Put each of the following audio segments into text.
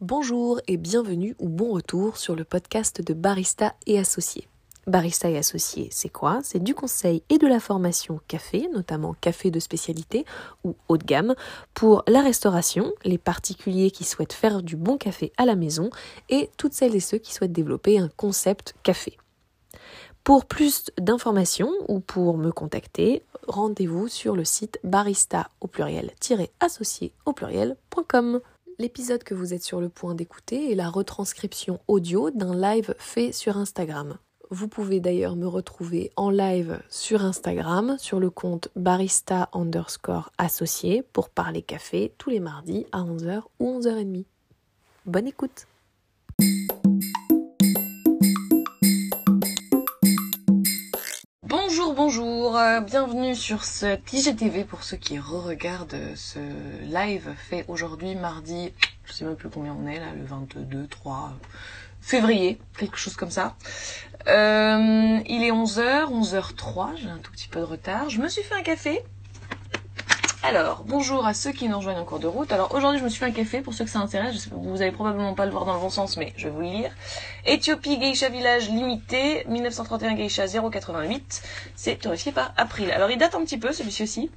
Bonjour et bienvenue ou bon retour sur le podcast de Barista et Associés. Barista et Associés, c'est quoi? C'est du conseil et de la formation café, notamment café de spécialité ou haut de gamme, pour la restauration, les particuliers qui souhaitent faire du bon café à la maison et toutes celles et ceux qui souhaitent développer un concept café. Pour plus d'informations ou pour me contacter, rendez-vous sur le site barista au pluriel-associé au pluriel.com. L'épisode que vous êtes sur le point d'écouter est la retranscription audio d'un live fait sur Instagram. Vous pouvez d'ailleurs me retrouver en live sur Instagram sur le compte barista underscore associé pour parler café tous les mardis à 11h ou 11h30. Bonne écoute Bonjour, bonjour, euh, bienvenue sur ce IGTV pour ceux qui re-regardent ce live fait aujourd'hui mardi, je sais même plus combien on est là, le 22, 3 février, quelque chose comme ça. Euh, il est 11h, 11h03, j'ai un tout petit peu de retard. Je me suis fait un café. Alors, bonjour à ceux qui nous rejoignent en cours de route. Alors aujourd'hui, je me suis fait un café pour ceux que ça intéresse. Vous allez probablement pas le voir dans le bon sens, mais je vais vous le lire. Éthiopie Geisha Village Limité, 1931 Geisha 088. C'est torréfié par April. Alors il date un petit peu, celui-ci.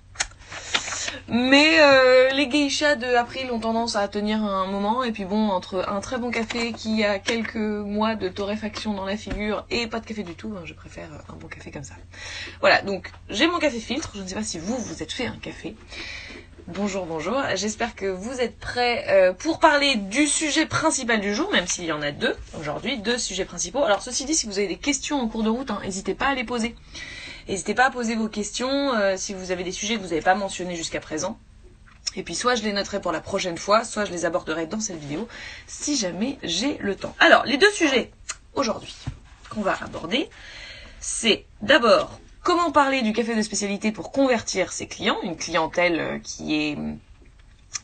Mais euh, les geishas de April ont tendance à tenir un moment et puis bon entre un très bon café qui a quelques mois de torréfaction dans la figure et pas de café du tout, ben, je préfère un bon café comme ça. Voilà, donc j'ai mon café filtre, je ne sais pas si vous vous êtes fait un café. Bonjour, bonjour. J'espère que vous êtes prêts euh, pour parler du sujet principal du jour, même s'il y en a deux aujourd'hui, deux sujets principaux. Alors ceci dit, si vous avez des questions en cours de route, hein, n'hésitez pas à les poser. N'hésitez pas à poser vos questions euh, si vous avez des sujets que vous n'avez pas mentionnés jusqu'à présent. Et puis soit je les noterai pour la prochaine fois, soit je les aborderai dans cette vidéo, si jamais j'ai le temps. Alors, les deux sujets aujourd'hui qu'on va aborder, c'est d'abord comment parler du café de spécialité pour convertir ses clients, une clientèle euh, qui est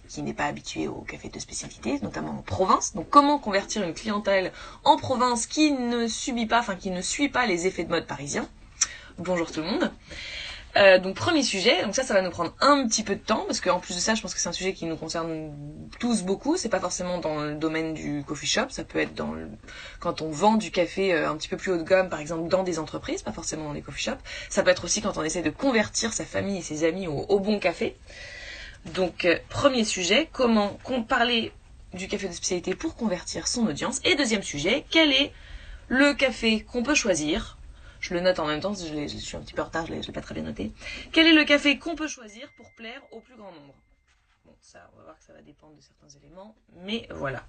qui n'est pas habituée au café de spécialité, notamment en province. Donc comment convertir une clientèle en province qui ne subit pas, enfin qui ne suit pas les effets de mode parisiens. Bonjour tout le monde. Euh, donc premier sujet, donc ça ça va nous prendre un petit peu de temps parce qu'en plus de ça je pense que c'est un sujet qui nous concerne tous beaucoup, c'est pas forcément dans le domaine du coffee shop, ça peut être dans le... quand on vend du café euh, un petit peu plus haut de gamme par exemple dans des entreprises, pas forcément dans les coffee shops, ça peut être aussi quand on essaie de convertir sa famille et ses amis au, bon café. Donc euh, premier sujet, comment parler du café de spécialité pour convertir son audience et deuxième sujet, quel est le café qu'on peut choisir je le note en même temps, je, suis un petit peu en retard, je ne l'ai pas très bien noté. Quel est le café qu'on peut choisir pour plaire au plus grand nombre? Bon, ça, on va voir que ça va dépendre de certains éléments, mais voilà.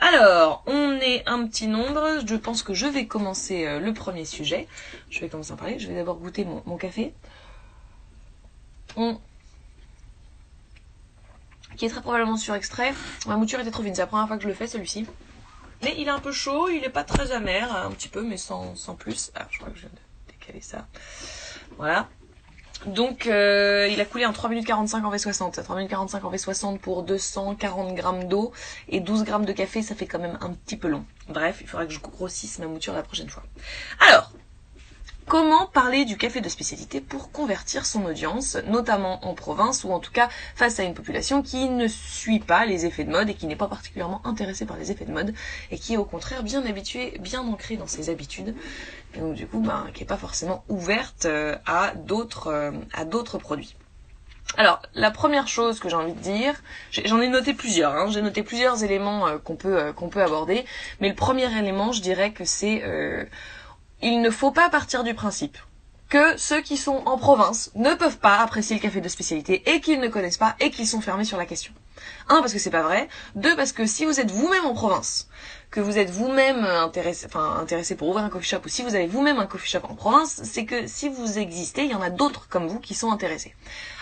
Alors, on est un petit nombre, je pense que je vais commencer euh, le premier sujet. Je vais commencer à parler, je vais d'abord goûter mon, café. Qui est très probablement sur extrait. Ma mouture était trop fine, c'est la première fois que je le fais celui-ci. Mais il est un peu chaud, il est pas très amer, un petit peu, mais sans, sans plus. Ah, je crois que je viens de décaler ça. Voilà. Donc, euh, il a coulé en 3 minutes 45 en V60. 3 minutes 45 en V60 pour 240 grammes d'eau et 12 grammes de café, ça fait quand même un petit peu long. Bref, il faudra que je grossisse ma mouture la prochaine fois. Alors, Comment parler du café de spécialité pour convertir son audience, notamment en province ou en tout cas face à une population qui ne suit pas les effets de mode et qui n'est pas particulièrement intéressée par les effets de mode et qui est au contraire bien habituée, bien ancrée dans ses habitudes donc du coup ben, qui n'est pas forcément ouverte euh, à d'autres euh, à d'autres produits. Alors, la première chose que j'ai envie de dire, j'en ai noté plusieurs, hein, j'ai noté plusieurs éléments euh, qu'on peut qu'on peut aborder, mais le premier élément, je dirais que c'est euh, il ne faut pas partir du principe que ceux qui sont en province ne peuvent pas apprécier le café de spécialité et qu'ils ne connaissent pas et qu'ils sont fermés sur la question. Un, parce que c'est pas vrai. Deux, parce que si vous êtes vous-même en province, que vous êtes vous-même intéressé, enfin, intéressé pour ouvrir un coffee shop ou si vous avez vous-même un coffee shop en province, c'est que si vous existez, il y en a d'autres comme vous qui sont intéressés.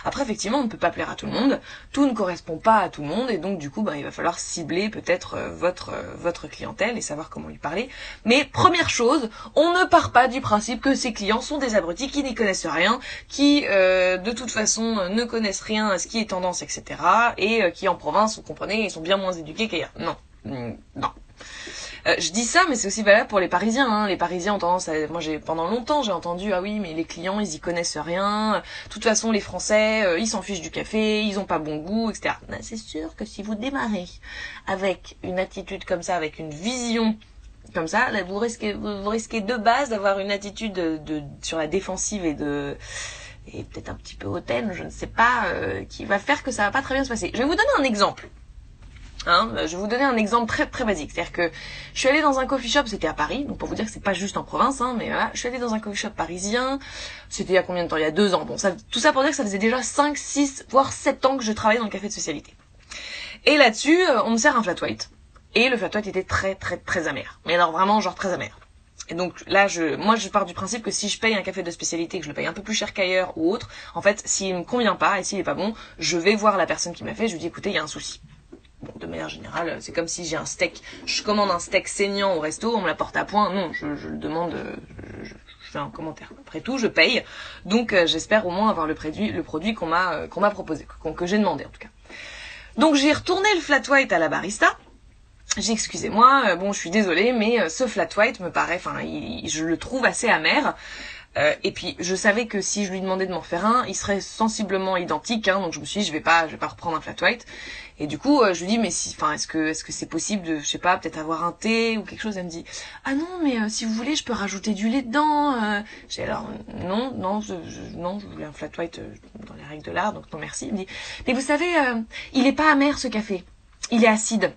Après, effectivement, on ne peut pas plaire à tout le monde, tout ne correspond pas à tout le monde et donc du coup, bah, il va falloir cibler peut-être euh, votre euh, votre clientèle et savoir comment lui parler. Mais première chose, on ne part pas du principe que ces clients sont des abrutis qui n'y connaissent rien, qui euh, de toute façon ne connaissent rien à ce qui est tendance, etc. et qui en province, vous comprenez, ils sont bien moins éduqués qu'ailleurs. Non, non. Euh, je dis ça, mais c'est aussi valable pour les Parisiens. Hein. Les Parisiens ont tendance à... Moi, pendant longtemps, j'ai entendu, ah oui, mais les clients, ils y connaissent rien. De toute façon, les Français, euh, ils s'en fichent du café, ils ont pas bon goût, etc. Ben, c'est sûr que si vous démarrez avec une attitude comme ça, avec une vision comme ça, là, vous risquez, de base d'avoir une attitude de, sur la défensive et de et peut-être un petit peu hautaine, je ne sais pas, euh, qui va faire que ça va pas très bien se passer. Je vais vous donner un exemple. Hein, je vais vous donner un exemple très très basique. C'est-à-dire que je suis allée dans un coffee shop, c'était à Paris, donc pour vous dire que c'est pas juste en province, hein, mais voilà, je suis allée dans un coffee shop parisien, c'était il y a combien de temps? Il y a deux ans. Bon, ça, tout ça pour dire que ça faisait déjà 5, 6, voire 7 ans que je travaillais dans le café de spécialité. Et là-dessus, euh, on me sert un flat white. Et le flat white était très très très amer. Mais alors vraiment genre très amer. Et donc là, je, moi, je pars du principe que si je paye un café de spécialité, que je le paye un peu plus cher qu'ailleurs ou autre, en fait, s'il me convient pas et s'il est pas bon, je vais voir la personne qui m'a fait, je lui dis écoutez, il y a un souci. Bon, de manière générale, c'est comme si j'ai un steak, je commande un steak saignant au resto, on me l'apporte à point. Non, je, le demande, je, fais un commentaire. Après tout, je paye, donc euh, j'espère au moins avoir le produit, le produit qu'on m'a euh, qu'on m'a proposé, que j'ai demandé en tout cas. Donc j'ai retourné le flat white à la barista. J'ai excusez-moi, euh, bon je suis désolée, mais ce flat white me paraît, enfin je le trouve assez amer. Euh, et puis je savais que si je lui demandais de m'en faire un, il serait sensiblement identique, hein, donc je me suis dit je vais pas, je vais pas reprendre un flat white. Et du coup euh, je lui dis mais si, enfin est-ce que est-ce que c'est possible de, je sais pas, peut-être avoir un thé ou quelque chose? Elle me dit ah non mais euh, si vous voulez je peux rajouter du lait dedans. J'ai alors non non je, non je voulais un flat white dans les règles de l'art donc non merci. Il me dit mais vous savez il est pas amer ce café, il est acide.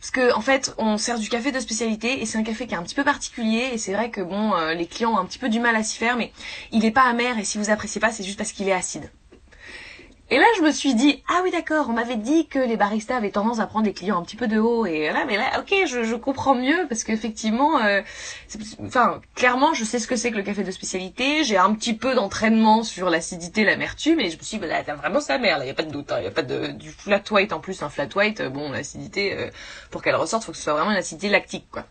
Parce que en fait, on sert du café de spécialité et c'est un café qui est un petit peu particulier et c'est vrai que bon, euh, les clients ont un petit peu du mal à s'y faire, mais il est pas amer et si vous appréciez pas, c'est juste parce qu'il est acide. Et là, je me suis dit, ah oui, d'accord, on m'avait dit que les baristas avaient tendance à prendre des clients un petit peu de haut. Et là, mais là, ok, je, comprends mieux parce qu'effectivement, euh, clairement, je sais ce que c'est que le café de spécialité. J'ai un petit peu d'entraînement sur l'acidité, l'amertume, et je me suis dit, bah, là, vraiment sa mère, là, y a pas de doute, hein. y a pas de du flat white en plus, un flat white. Euh, bon, l'acidité, euh, pour qu'elle ressorte, faut que ce soit vraiment une acidité lactique, quoi.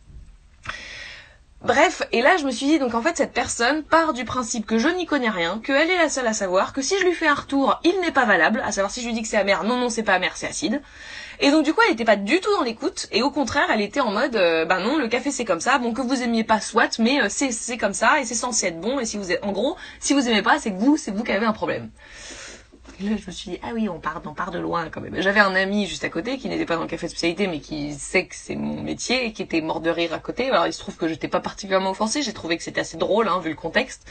Bref, et là je me suis dit donc en fait cette personne part du principe que je n'y connais rien, qu'elle est la seule à savoir, que si je lui fais un retour, il n'est pas valable, à savoir si je lui dis que c'est amer, non non c'est pas amer, c'est acide. Et donc du coup elle était pas du tout dans l'écoute, et au contraire elle était en mode euh, bah non le café c'est comme ça, bon que vous aimiez pas soit, mais euh, c'est c'est comme ça et c'est censé être bon, et si vous êtes en gros si vous aimez pas c'est vous c'est vous qui avez un problème. Et là, je me suis dit, ah oui, on part, on part de loin quand même. J'avais un ami juste à côté qui n'était pas dans le café de spécialité, mais qui sait que c'est mon métier et qui était mort de rire à côté. Alors il se trouve que j'étais pas particulièrement offensée, j'ai trouvé que c'était assez drôle, hein, vu le contexte.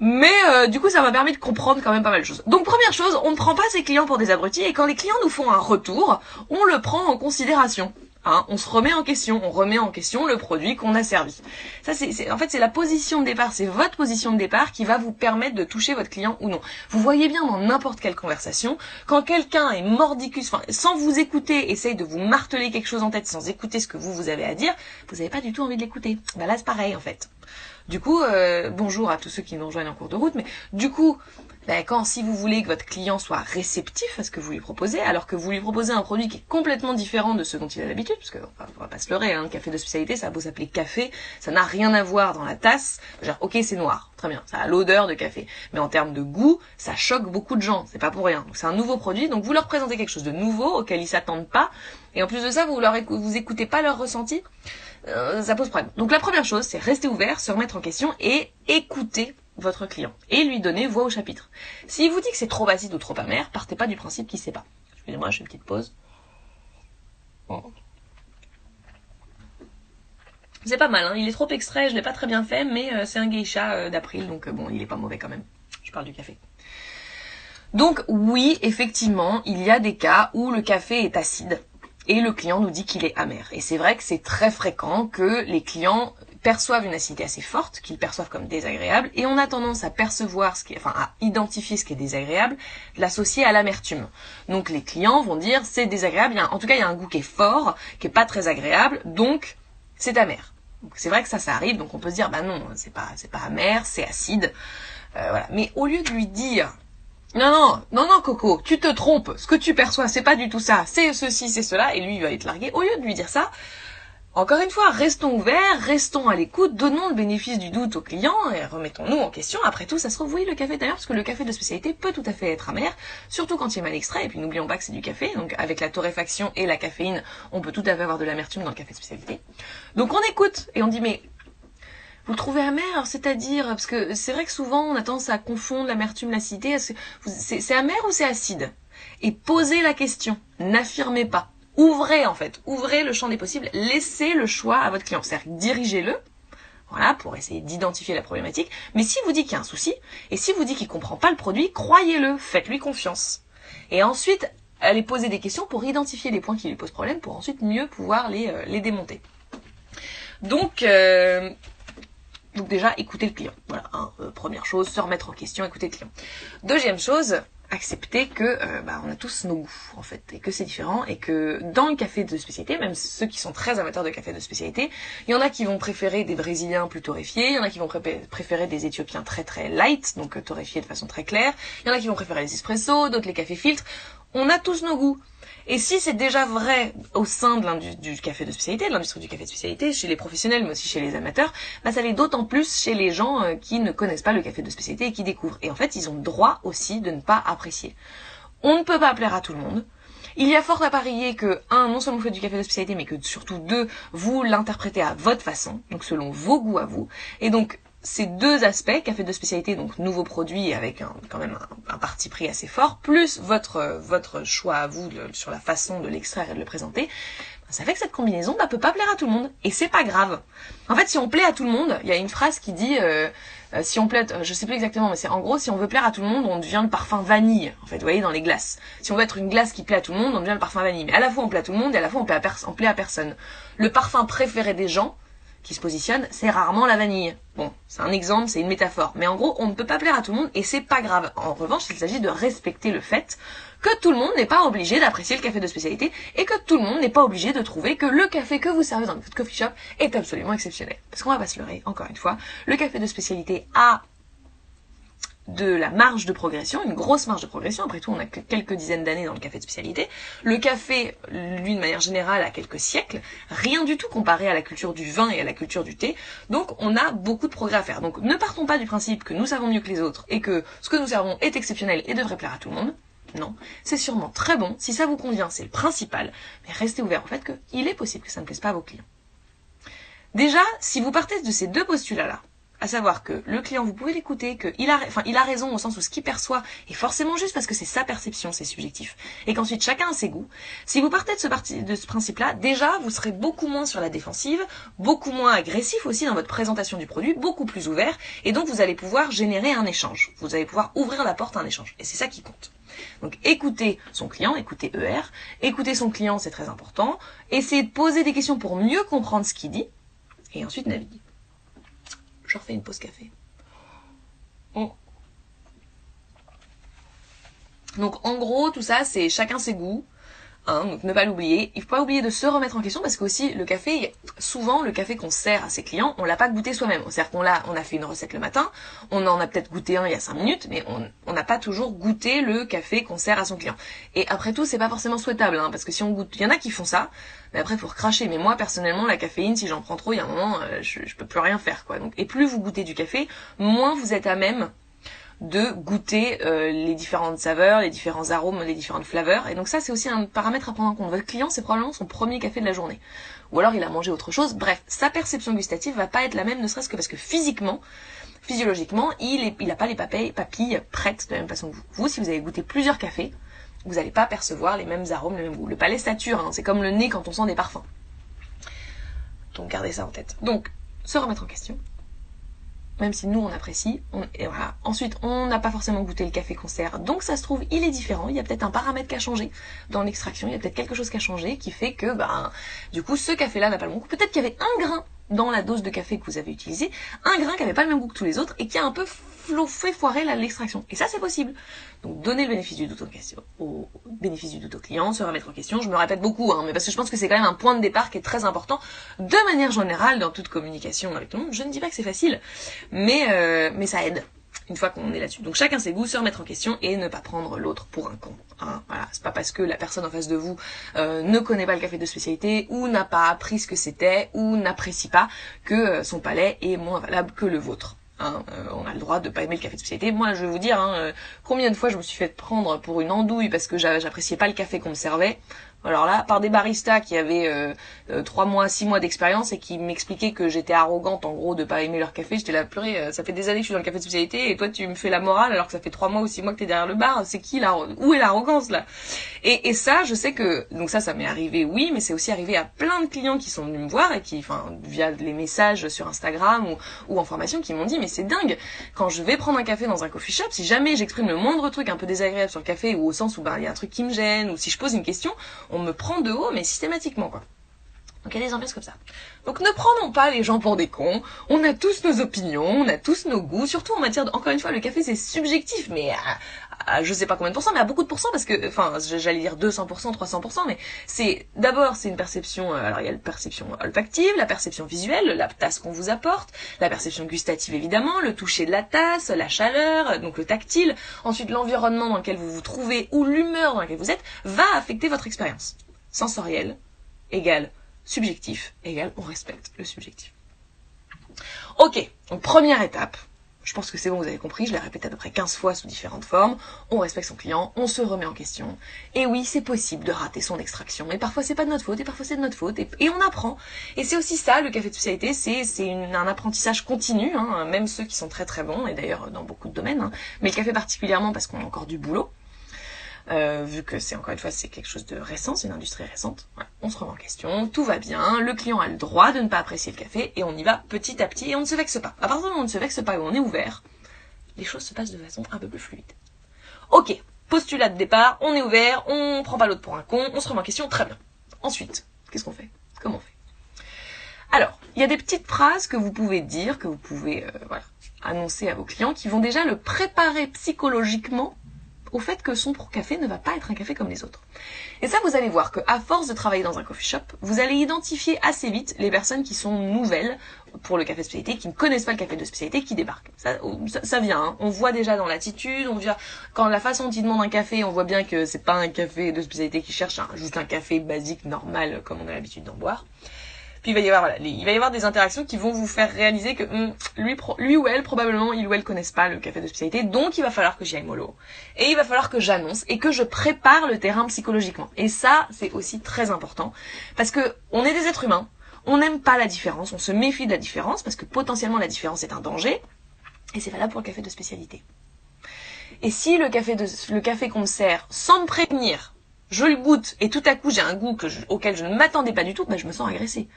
Mais euh, du coup, ça m'a permis de comprendre quand même pas mal de choses. Donc première chose, on ne prend pas ses clients pour des abrutis et quand les clients nous font un retour, on le prend en considération. Hein, on se remet en question, on remet en question le produit qu'on a servi. Ça, c'est, en fait, c'est la position de départ, c'est votre position de départ qui va vous permettre de toucher votre client ou non. Vous voyez bien dans n'importe quelle conversation, quand quelqu'un est mordicus, enfin, sans vous écouter, essaye de vous marteler quelque chose en tête sans écouter ce que vous, vous avez à dire, vous n'avez pas du tout envie de l'écouter. Ben là, c'est pareil, en fait. Du coup, euh, bonjour à tous ceux qui nous rejoignent en cours de route, mais du coup, ben, quand si vous voulez que votre client soit réceptif à ce que vous lui proposez, alors que vous lui proposez un produit qui est complètement différent de ce dont il a l'habitude, parce que on va pas se leurrer, hein, café de spécialité, ça a beau s'appeler café, ça n'a rien à voir dans la tasse. Genre, ok, c'est noir, très bien, ça a l'odeur de café, mais en termes de goût, ça choque beaucoup de gens, c'est pas pour rien. c'est un nouveau produit, donc vous leur présentez quelque chose de nouveau auquel ils s'attendent pas, et en plus de ça, vous leur vous écoutez pas leur ressenti. Euh, ça pose problème. Donc la première chose, c'est rester ouvert, se remettre en question et écouter votre client et lui donner voix au chapitre. S'il vous dit que c'est trop acide ou trop amer, partez pas du principe qu'il sait pas. Excusez-moi, je fais une petite pause. C'est pas mal, hein. il est trop extrait, je l'ai pas très bien fait, mais euh, c'est un geisha euh, d'April, donc bon, il est pas mauvais quand même. Je parle du café. Donc oui, effectivement, il y a des cas où le café est acide et le client nous dit qu'il est amer. Et c'est vrai que c'est très fréquent que les clients perçoivent une acidité assez forte, qu'ils perçoivent comme désagréable, et on a tendance à percevoir ce qui est, enfin, à identifier ce qui est désagréable, l'associer à l'amertume. Donc les clients vont dire c'est désagréable, en tout cas il y a un goût qui est fort, qui est pas très agréable, donc c'est amer. C'est vrai que ça, ça arrive, donc on peut se dire bah non, c'est pas, c'est pas amer, c'est acide, euh, voilà. Mais au lieu de lui dire non, non, non, non, Coco, tu te trompes. Ce que tu perçois, c'est pas du tout ça. C'est ceci, c'est cela. Et lui, il va être largué. Au lieu de lui dire ça, encore une fois, restons ouverts, restons à l'écoute, donnons le bénéfice du doute aux clients et remettons-nous en question. Après tout, ça se trouve, oui, le café d'ailleurs, parce que le café de spécialité peut tout à fait être amer, surtout quand il est mal extrait. Et puis n'oublions pas que c'est du café, donc avec la torréfaction et la caféine, on peut tout à fait avoir de l'amertume dans le café de spécialité. Donc on écoute et on dit mais vous le trouvez amer, c'est-à-dire parce que c'est vrai que souvent on a tendance à confondre l'amertume, l'acidité. C'est amer ou c'est acide? Et posez la question, n'affirmez pas ouvrez en fait, ouvrez le champ des possibles, laissez le choix à votre client, c'est-à-dire dirigez-le, voilà, pour essayer d'identifier la problématique. Mais si vous dit qu'il y a un souci, et si vous dit qu'il comprend pas le produit, croyez-le, faites-lui confiance. Et ensuite, allez poser des questions pour identifier les points qui lui posent problème, pour ensuite mieux pouvoir les, euh, les démonter. Donc, euh, donc déjà, écoutez le client. Voilà, hein, euh, première chose, se remettre en question, écouter le client. Deuxième chose, accepter que euh, bah, on a tous nos goûts en fait et que c'est différent et que dans le café de spécialité même ceux qui sont très amateurs de café de spécialité il y en a qui vont préférer des brésiliens plus torréfiés il y en a qui vont préférer des éthiopiens très très light donc euh, torréfiés de façon très claire il y en a qui vont préférer les espressos d'autres les cafés filtres. On a tous nos goûts et si c'est déjà vrai au sein de du café de spécialité, de l'industrie du café de spécialité, chez les professionnels, mais aussi chez les amateurs, bah ça l'est d'autant plus chez les gens euh, qui ne connaissent pas le café de spécialité et qui découvrent. Et en fait, ils ont le droit aussi de ne pas apprécier. On ne peut pas plaire à tout le monde. Il y a fort à parier que, un, non seulement vous faites du café de spécialité, mais que surtout, deux, vous l'interprétez à votre façon, donc selon vos goûts à vous. Et donc, ces deux aspects, café de spécialité, donc nouveaux produits avec un, quand même un, parti pris assez fort, plus votre, votre choix à vous sur la façon de l'extraire et de le présenter, ben, ça fait que cette combinaison bah, peut pas plaire à tout le monde. Et c'est pas grave. En fait, si on plaît à tout le monde, il y a une phrase qui dit, euh, euh, si on plaît, je sais plus exactement, mais c'est en gros, si on veut plaire à tout le monde, on devient le parfum vanille. En fait, vous voyez, dans les glaces. Si on veut être une glace qui plaît à tout le monde, on devient le parfum vanille. Mais à la fois on plaît à tout le monde et à la fois on plaît on plaît à personne. Le parfum préféré des gens, qui se positionne, c'est rarement la vanille. Bon, c'est un exemple, c'est une métaphore. Mais en gros, on ne peut pas plaire à tout le monde et c'est pas grave. En revanche, il s'agit de respecter le fait que tout le monde n'est pas obligé d'apprécier le café de spécialité et que tout le monde n'est pas obligé de trouver que le café que vous servez dans votre coffee shop est absolument exceptionnel. Parce qu'on va pas se leurrer, encore une fois, le café de spécialité a de la marge de progression, une grosse marge de progression. Après tout, on a que quelques dizaines d'années dans le café de spécialité. Le café, lui, de manière générale, a quelques siècles. Rien du tout comparé à la culture du vin et à la culture du thé. Donc, on a beaucoup de progrès à faire. Donc, ne partons pas du principe que nous savons mieux que les autres et que ce que nous servons est exceptionnel et devrait plaire à tout le monde. Non, c'est sûrement très bon. Si ça vous convient, c'est le principal. Mais restez ouvert au fait qu'il est possible que ça ne plaise pas à vos clients. Déjà, si vous partez de ces deux postulats-là, à savoir que le client, vous pouvez l'écouter, qu'il a, enfin, il a raison au sens où ce qu'il perçoit est forcément juste parce que c'est sa perception, c'est subjectif. Et qu'ensuite chacun a ses goûts. Si vous partez de ce, principe-là, déjà, vous serez beaucoup moins sur la défensive, beaucoup moins agressif aussi dans votre présentation du produit, beaucoup plus ouvert, et donc vous allez pouvoir générer un échange. Vous allez pouvoir ouvrir la porte à un échange. Et c'est ça qui compte. Donc écoutez son client, écoutez ER, écoutez son client, c'est très important. Essayez de poser des questions pour mieux comprendre ce qu'il dit, et ensuite naviguer je refais une pause café. Donc en gros, tout ça, c'est chacun ses goûts. Hein, donc ne pas l'oublier. Il faut pas oublier de se remettre en question parce que aussi le café, souvent le café qu'on sert à ses clients, on l'a pas goûté soi-même. C'est-à-dire l'a, on a fait une recette le matin, on en a peut-être goûté un il y a cinq minutes, mais on n'a pas toujours goûté le café qu'on sert à son client. Et après tout, c'est pas forcément souhaitable, hein, parce que si on goûte, il y en a qui font ça, mais après pour cracher. Mais moi personnellement, la caféine, si j'en prends trop, il y a un moment, euh, je, je peux plus rien faire quoi. Donc et plus vous goûtez du café, moins vous êtes à même de goûter euh, les différentes saveurs, les différents arômes, les différentes flaveurs. Et donc ça, c'est aussi un paramètre à prendre en compte. Votre client, c'est probablement son premier café de la journée. Ou alors il a mangé autre chose. Bref, sa perception gustative va pas être la même, ne serait-ce que parce que physiquement, physiologiquement, il n'a pas les papilles, prêtes de la même façon que vous. Vous, si vous avez goûté plusieurs cafés, vous n'allez pas percevoir les mêmes arômes, les mêmes goûts. Le palais sature, hein, c'est comme le nez quand on sent des parfums. Donc gardez ça en tête. Donc, se remettre en question, même si nous on apprécie. et voilà. Ensuite, on n'a pas forcément goûté le café concert, donc ça se trouve, il est différent. Il y a peut-être un paramètre qui a changé dans l'extraction, il y a peut-être quelque chose qui a changé qui fait que, ben, du coup, ce café-là n'a pas le bon goût. Peut-être qu'il y avait un grain dans la dose de café que vous avez utilisé, un grain qui n'avait pas le même goût que tous les autres et qui a un peu fait foirer l'extraction. Et ça, c'est possible. Donc, donner le bénéfice du doute au, au bénéfice du doute au client, se remettre en question. Je me répète beaucoup, hein, mais parce que je pense que c'est quand même un point de départ qui est très important de manière générale dans toute communication avec tout le monde. Je ne dis pas que c'est facile, mais, euh, mais ça aide. une fois qu'on est là-dessus. Donc chacun ses goûts, se remettre en question et ne pas prendre l'autre pour un con. Hein. Voilà, c'est pas parce que la personne en face de vous euh, ne connaît pas le café de spécialité ou n'a pas appris ce que c'était ou n'apprécie pas que euh, son palais est moins valable que le vôtre. Hein, euh, on a le droit de pas aimer le café de spécialité. Moi, je vais vous dire, hein, combien de fois je me suis fait prendre pour une andouille parce que j'appréciais pas le café qu'on me servait. Alors là, par des baristas qui avaient euh, euh, trois mois, six mois d'expérience et qui m'expliquaient que j'étais arrogante en gros de pas aimer leur café, j'étais là euh, ça fait des années que je suis dans le café de spécialité et toi tu me fais la morale alors que ça fait trois mois ou six mois que t'es derrière le bar. C'est qui là Où est l'arrogance là? Et, et ça, je sais que donc ça, ça m'est arrivé, oui, mais c'est aussi arrivé à plein de clients qui sont venus me voir et qui, enfin, via les messages sur Instagram ou, ou en formation, qui m'ont dit mais c'est dingue quand je vais prendre un café dans un coffee shop, si jamais j'exprime le moindre truc un peu désagréable sur le café ou au sens où ben il y a un truc qui me gêne ou si je pose une question, on me prend de haut, mais systématiquement, quoi. Donc il y a des ambiances comme ça. Donc ne prenons pas les gens pour des cons. On a tous nos opinions, on a tous nos goûts. Surtout en matière de... Encore une fois, le café c'est subjectif, mais à, je sais pas combien de pourcents, mais à beaucoup de pourcents parce que, enfin, j'allais dire 200%, 300%, mais c'est d'abord c'est une perception. Euh, alors il y a la perception olfactive, la perception visuelle, la tasse qu'on vous apporte, la perception gustative évidemment, le toucher de la tasse, la chaleur, donc le tactile. Ensuite l'environnement dans lequel vous vous trouvez ou l'humeur dans laquelle vous êtes va affecter votre expérience sensorielle égale subjectif égale on respecte le subjectif. Ok, donc première étape, je pense que c'est bon, vous avez compris, je l'ai répété à peu près 15 fois sous différentes formes, on respecte son client, on se remet en question, et oui, c'est possible de rater son extraction, et parfois c'est pas de notre faute, et parfois c'est de notre faute, et, on apprend. Et c'est aussi ça, le café de spécialité, c'est un apprentissage continu, hein, même ceux qui sont très très bons, et d'ailleurs dans beaucoup de domaines, hein, mais le café particulièrement parce qu'on a encore du boulot. Euh, vu que c'est encore une fois c'est quelque chose de récent, c'est une industrie récente. On se remet en question, tout va bien, le client a le droit de ne pas apprécier le café et on y va petit à petit et on ne se vexe pas. À partir du moment on ne se vexe pas et on est ouvert, les choses se passent de façon un peu plus fluide. Ok, postulat de départ, on est ouvert, on prend pas l'autre pour un con, on se remet en question, très bien. Ensuite, qu'est-ce qu'on fait? Comment on fait? Alors, il y a des petites phrases que vous pouvez dire, que vous pouvez euh, annoncer à vos clients, qui vont déjà le préparer psychologiquement au fait que son café ne va pas être un café comme les autres. Et ça, vous allez voir que à force de travailler dans un coffee shop, vous allez identifier assez vite les personnes qui sont nouvelles pour le café de spécialité, qui ne connaissent pas le café de spécialité, qui débarquent. Ça, ça, vient. Hein. On voit déjà dans l'attitude, on voit quand la façon dont ils demandent un café, on voit bien que c'est pas un café de spécialité qui cherche juste un café basique, normal, comme on a l'habitude d'en boire. Il va y avoir des interactions qui vont vous faire réaliser que hum, lui, ou elle probablement il ou elle connaissent pas le café de spécialité, donc il va falloir que j'y aille mollo. Et il va falloir que j'annonce et que je prépare le terrain psychologiquement. Et ça c'est aussi très important parce que on est des êtres humains, on n'aime pas la différence, on se méfie de la différence parce que potentiellement la différence est un danger et c'est valable pour le café de spécialité. Et si le café qu'on me sert sans me prévenir je le goûte et tout à coup j'ai un goût que auquel je ne m'attendais pas du tout, ben je me sens agressée.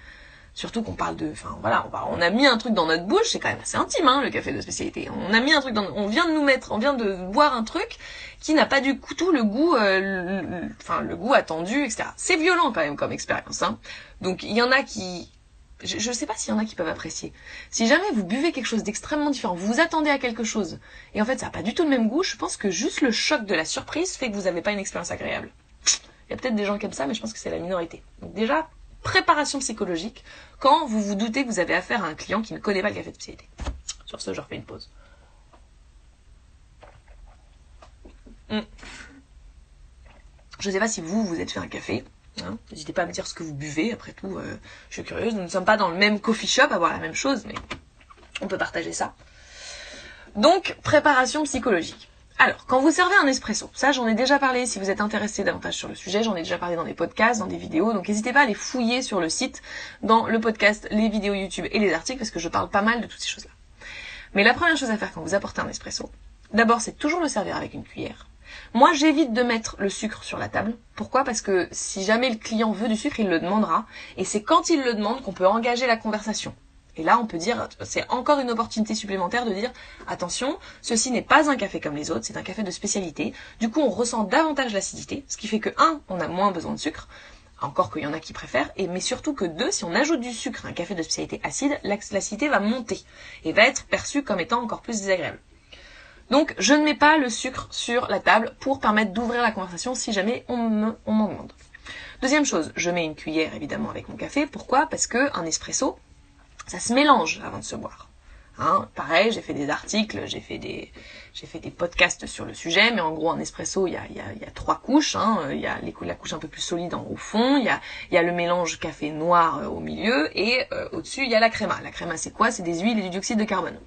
Surtout qu'on parle de, enfin voilà, on, a mis un truc dans notre bouche, c'est quand même assez intime, hein, le café de spécialité. On a mis un truc dans, on vient de nous mettre, on vient de boire un truc qui n'a pas du tout le goût, euh, enfin le, goût attendu, etc. C'est violent quand même comme expérience, hein. Donc il y en a qui, je ne sais pas s'il y en a qui peuvent apprécier. Si jamais vous buvez quelque chose d'extrêmement différent, vous vous attendez à quelque chose, et en fait ça n'a pas du tout le même goût, je pense que juste le choc de la surprise fait que vous n'avez pas une expérience agréable. Il y a peut-être des gens comme ça, mais je pense que c'est la minorité. Donc déjà, préparation psychologique quand vous vous doutez que vous avez affaire à un client qui ne connaît pas le café de spécialité. Sur ce, je refais une pause. Hmm. Je ne sais pas si vous, vous êtes fait un café. Hein. N'hésitez pas à me dire ce que vous buvez. Après tout, euh, je suis curieuse. Nous ne sommes pas dans le même coffee shop à boire la même chose, mais on peut partager ça. Donc, préparation psychologique. Alors, quand vous servez un espresso, ça j'en ai déjà parlé, si vous êtes intéressé davantage sur le sujet, j'en ai déjà parlé dans des podcasts, dans des vidéos, donc n'hésitez pas à aller fouiller sur le site, dans le podcast, les vidéos YouTube et les articles, parce que je parle pas mal de toutes ces choses-là. Mais la première chose à faire quand vous apportez un espresso, d'abord c'est toujours le servir avec une cuillère. Moi, j'évite de mettre le sucre sur la table. Pourquoi? Parce que si jamais le client veut du sucre, il le demandera. Et c'est quand il le demande qu'on peut engager la conversation. Et là, on peut dire, c'est encore une opportunité supplémentaire de dire, attention, ceci n'est pas un café comme les autres, c'est un café de spécialité. Du coup, on ressent davantage l'acidité, ce qui fait que, un, on a moins besoin de sucre, encore qu'il y en a qui préfèrent, et mais surtout que deux, si on ajoute du sucre à un café de spécialité acide, l'acidité va monter et va être perçue comme étant encore plus désagréable. Donc, je ne mets pas le sucre sur la table pour permettre d'ouvrir la conversation si jamais on m'en demande. Deuxième chose, je mets une cuillère évidemment avec mon café. Pourquoi? Parce que un espresso, ça se mélange avant de se boire. Hein, pareil, j'ai fait des articles, j'ai fait des, j'ai fait des podcasts sur le sujet, mais en gros, un espresso, il y a, il y a, il y a trois couches. Hein. Il y a la couche un peu plus solide en, au fond, il y a, il y a le mélange café noir euh, au milieu, et euh, au-dessus, il y a la créma. La créma, c'est quoi? C'est des huiles et du dioxyde de carbone.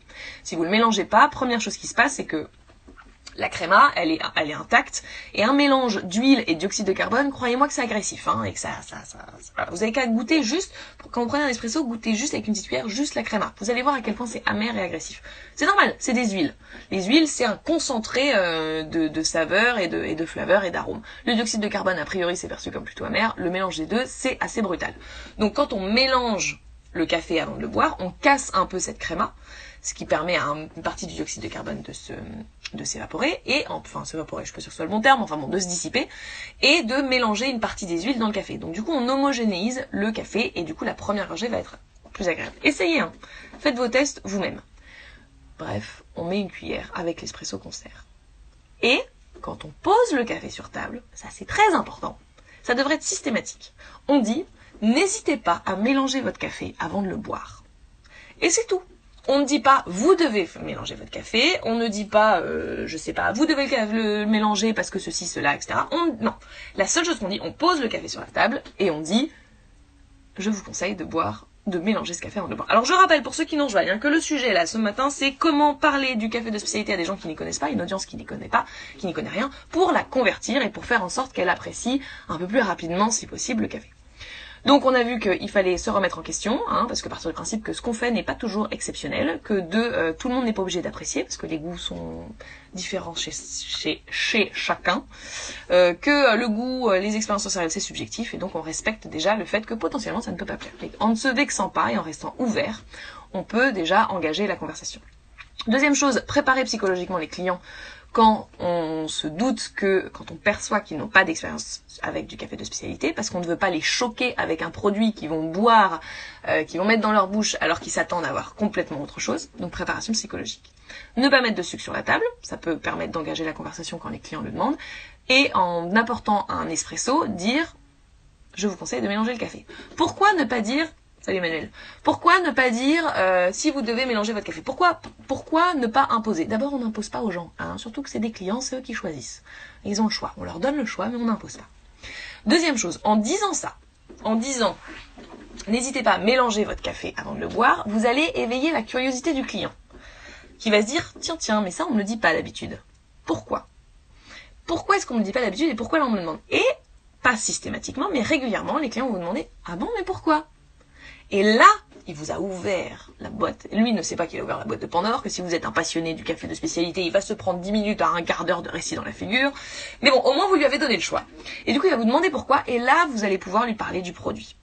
Si vous le mélangez pas, première chose qui se passe, c'est que la créma, elle est, elle est intacte. Et un mélange d'huile et de dioxyde de carbone, croyez-moi que c'est agressif, hein, et que ça, ça, ça, Vous avez qu'à goûter juste, quand vous prenez un espresso, goûtez juste avec une petite cuillère, juste la créma. Vous allez voir à quel point c'est amer et agressif. C'est normal, c'est des huiles. Les huiles, c'est un concentré euh, de, de saveurs et de, et de flaveurs et d'arômes. Le dioxyde de carbone, a priori, c'est perçu comme plutôt amer. Le mélange des deux, c'est assez brutal. Donc quand on mélange le café avant de le boire, on casse un peu cette créma ce qui permet à une partie du dioxyde de carbone de se de s'évaporer et enfin s'évaporer, je peux pas ce soit le bon terme, enfin bon, de se dissiper et de mélanger une partie des huiles dans le café. Donc du coup, on homogénéise le café et du coup, la première gorgée va être plus agréable. Essayez, hein. Faites vos tests vous-même. Bref, on met une cuillère avec l'espresso qu'on sert. Et quand on pose le café sur table, ça c'est très important. Ça devrait être systématique. On dit n'hésitez pas à mélanger votre café avant de le boire. Et c'est tout. On ne dit pas vous devez mélanger votre café, on ne dit pas euh, je sais pas vous devez le, mélanger parce que ceci cela etc. On, non, la seule chose qu'on dit, on pose le café sur la table et on dit je vous conseille de boire de mélanger ce café avant de boire. Alors je rappelle pour ceux qui n'ont rejoignent hein, que le sujet là ce matin c'est comment parler du café de spécialité à des gens qui n'y connaissent pas, une audience qui n'y connaît pas, qui n'y connaît rien, pour la convertir et pour faire en sorte qu'elle apprécie un peu plus rapidement si possible le café. Donc on a vu qu'il fallait se remettre en question, hein, parce que partir du principe que ce qu'on fait n'est pas toujours exceptionnel, que euh, tout le monde n'est pas obligé d'apprécier, parce que les goûts sont différents chez chacun, euh, que euh, le goût, les expériences sensorielles c'est subjectif, et donc on respecte déjà le fait que potentiellement ça ne peut pas plaire. en ne se vexant pas et en restant ouvert, on peut déjà engager la conversation. Deuxième chose, préparer psychologiquement les clients quand on se doute que, quand on perçoit qu'ils n'ont pas d'expérience avec du café de spécialité, parce qu'on ne veut pas les choquer avec un produit qu'ils vont boire, euh, qu'ils vont mettre dans leur bouche alors qu'ils s'attendent à avoir complètement autre chose. Donc préparation psychologique. Ne pas mettre de sucre sur la table, ça peut permettre d'engager la conversation quand les clients le demandent. Et en apportant un espresso, dire je vous conseille de mélanger le café. Pourquoi ne pas dire Salut Emmanuel. Pourquoi ne pas dire euh, si vous devez mélanger votre café Pourquoi pourquoi ne pas imposer? D'abord, on n'impose pas aux gens, hein, surtout que c'est des clients, c'est eux qui choisissent. Ils ont le choix. On leur donne le choix, mais on n'impose pas. Deuxième chose, en disant ça, en disant n'hésitez pas à mélanger votre café avant de le boire, vous allez éveiller la curiosité du client, qui va se dire tiens tiens, mais ça on ne le dit pas d'habitude. Pourquoi? Pourquoi est-ce qu'on ne le dit pas d'habitude et pourquoi là on me le demande? Et pas systématiquement, mais régulièrement, les clients vont vous demander ah bon, mais pourquoi? Et là, il vous a ouvert la boîte. Lui ne sait pas qu'il a ouvert la boîte de Pandore, que si vous êtes un passionné du café de spécialité, il va se prendre 10 minutes à un quart d'heure de récit dans la figure. Mais bon, au moins vous lui avez donné le choix. Et du coup, il va vous demander pourquoi, et là, vous allez pouvoir lui parler du produit.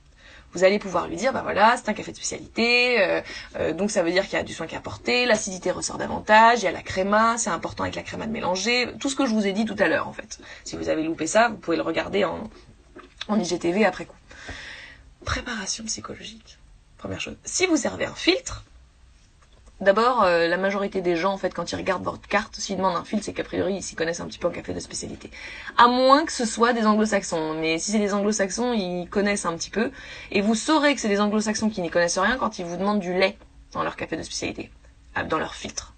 Vous allez pouvoir lui dire, bah voilà, c'est un café de spécialité, euh, euh, donc ça veut dire qu'il y a du soin qui est apporté, l'acidité ressort davantage, il y a la créma, c'est important avec la créma de mélanger, tout ce que je vous ai dit tout à l'heure en fait. Si vous avez loupé ça, vous pouvez le regarder en, en IGTV après coup. Préparation psychologique. Première chose. Si vous servez un filtre, d'abord, euh, la majorité des gens, en fait, quand ils regardent votre carte, s'ils demandent un filtre, c'est qu'a priori, ils s'y connaissent un petit peu en café de spécialité. À moins que ce soit des anglo-saxons. Mais si c'est des anglo-saxons, ils connaissent un petit peu. Et vous saurez que c'est des anglo-saxons qui n'y connaissent rien quand ils vous demandent du lait dans leur café de spécialité. Ah, dans leur filtre.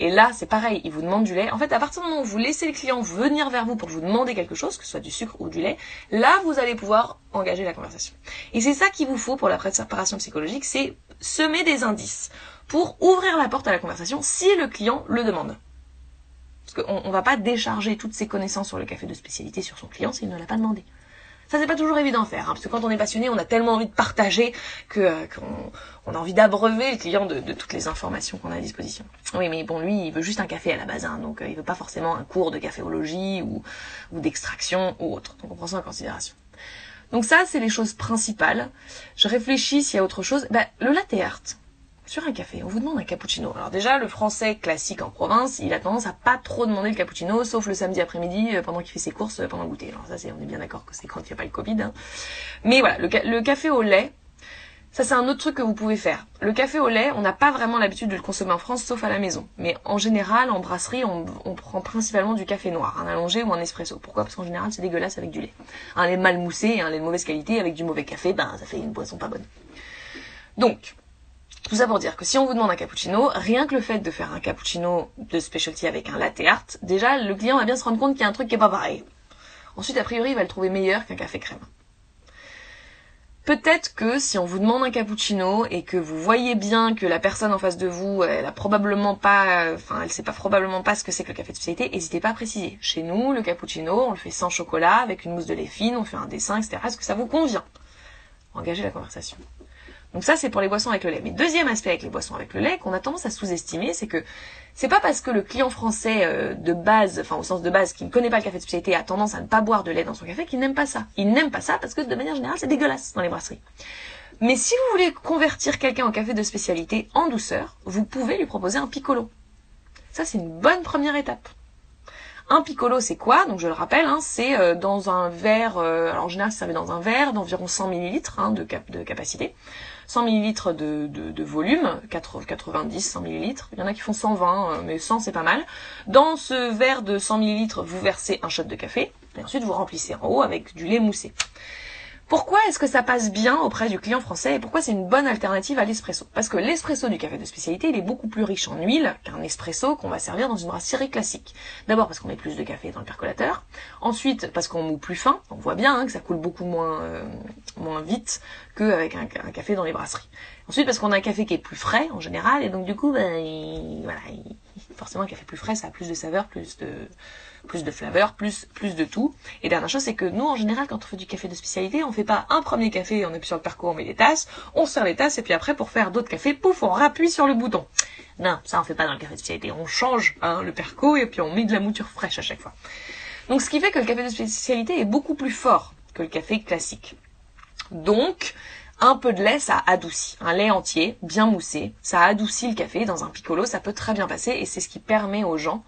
Et là, c'est pareil, ils vous demandent du lait. En fait, à partir du moment où vous laissez le client venir vers vous pour vous demander quelque chose, que ce soit du sucre ou du lait, là, vous allez pouvoir engager la conversation. Et c'est ça qu'il vous faut pour la préparation psychologique, c'est semer des indices pour ouvrir la porte à la conversation si le client le demande. Parce qu'on ne va pas décharger toutes ses connaissances sur le café de spécialité sur son client s'il ne l'a pas demandé. Ça c'est pas toujours évident à faire, hein, parce que quand on est passionné, on a tellement envie de partager que euh, qu'on on a envie d'abreuver le client de, toutes les informations qu'on a à disposition. Oui, mais bon, lui, il veut juste un café à la base, hein, donc euh, il veut pas forcément un cours de caféologie ou, ou d'extraction ou autre. Donc on prend ça en considération. Donc ça, c'est les choses principales. Je réfléchis s'il y a autre chose. Bah, le latte art sur un café, on vous demande un cappuccino. Alors déjà, le français classique en province, il a tendance à pas trop demander le cappuccino, sauf le samedi après-midi, euh, pendant qu'il fait ses courses, euh, pendant le goûter. Alors ça, c'est, on est bien d'accord que c'est quand il n'y a pas le Covid. Hein. Mais voilà, le, café au lait, ça c'est un autre truc que vous pouvez faire. Le café au lait, on n'a pas vraiment l'habitude de le consommer en France, sauf à la maison. Mais en général, en brasserie, on, prend principalement du café noir, un allongé ou un espresso. Pourquoi? Parce qu'en général, c'est dégueulasse avec du lait. Un lait mal moussé un lait de mauvaise qualité avec du mauvais café, ben ça fait une boisson pas bonne. Donc, Tout ça pour dire que si on vous demande un cappuccino, rien que le fait de faire un cappuccino de specialty avec un latte art, déjà le client va bien se rendre compte qu'il y a un truc qui est pas pareil. Ensuite, a priori, il va le trouver meilleur qu'un café crème. Peut-être que si on vous demande un cappuccino et que vous voyez bien que la personne en face de vous, elle a probablement pas, enfin, elle sait pas probablement pas ce que c'est que le café de spécialité, n'hésitez pas à préciser. Chez nous, le cappuccino, on le fait sans chocolat, avec une mousse de lait fine, on fait un dessin, etc. Est-ce que ça vous convient? Engagez la conversation. Donc ça, c'est pour les boissons avec le lait. Mais deuxième aspect avec les boissons avec le lait qu'on a tendance à sous-estimer, c'est que c'est pas parce que le client français euh, de base, enfin au sens de base, qui ne connaît pas le café de spécialité, a tendance à ne pas boire de lait dans son café, qu'il n'aime pas ça. Il n'aime pas ça parce que de manière générale, c'est dégueulasse dans les brasseries. Mais si vous voulez convertir quelqu'un au café de spécialité en douceur, vous pouvez lui proposer un piccolo. Ça, c'est une bonne première étape. Un piccolo, c'est quoi? Donc je le rappelle, hein, c'est euh, dans un verre, euh, alors en général, ça servait dans un verre d'environ 100 ml hein, de, cap de capacité. 100 ml de, volume, 90, 100 ml. Il y en a qui font 120, euh, mais 100 c'est pas mal. Dans ce verre de 100 ml, vous versez un shot de café, et ensuite vous remplissez en haut avec du lait moussé. Pourquoi est-ce que ça passe bien auprès du client français et pourquoi c'est une bonne alternative à l'espresso? Parce que l'espresso du café de spécialité, il est beaucoup plus riche en huile qu'un espresso qu'on va servir dans une brasserie classique. D'abord parce qu'on met plus de café dans le percolateur. Ensuite parce qu'on moue plus fin. On voit bien hein, que ça coule beaucoup moins, euh, moins vite qu'avec un, un, café dans les brasseries. Ensuite parce qu'on a un café qui est plus frais en général et donc du coup, ben, voilà, forcément un café plus frais, ça a plus de saveur, plus de plus de flaveur, plus, plus de tout. Et dernière chose, c'est que nous, en général, quand on fait du café de spécialité, on fait pas un premier café, on appuie sur le parcours, on met des tasses, on sert les tasses, et puis après, pour faire d'autres cafés, pouf, on rappuie sur le bouton. Non, ça on fait pas dans le café de spécialité. On change hein, le perco et puis on met de la mouture fraîche à chaque fois. Donc ce qui fait que le café de spécialité est beaucoup plus fort que le café classique. Donc, un peu de lait, ça adoucit. Un lait entier, bien moussé, ça adoucit le café. Dans un piccolo, ça peut très bien passer et c'est ce qui permet aux gens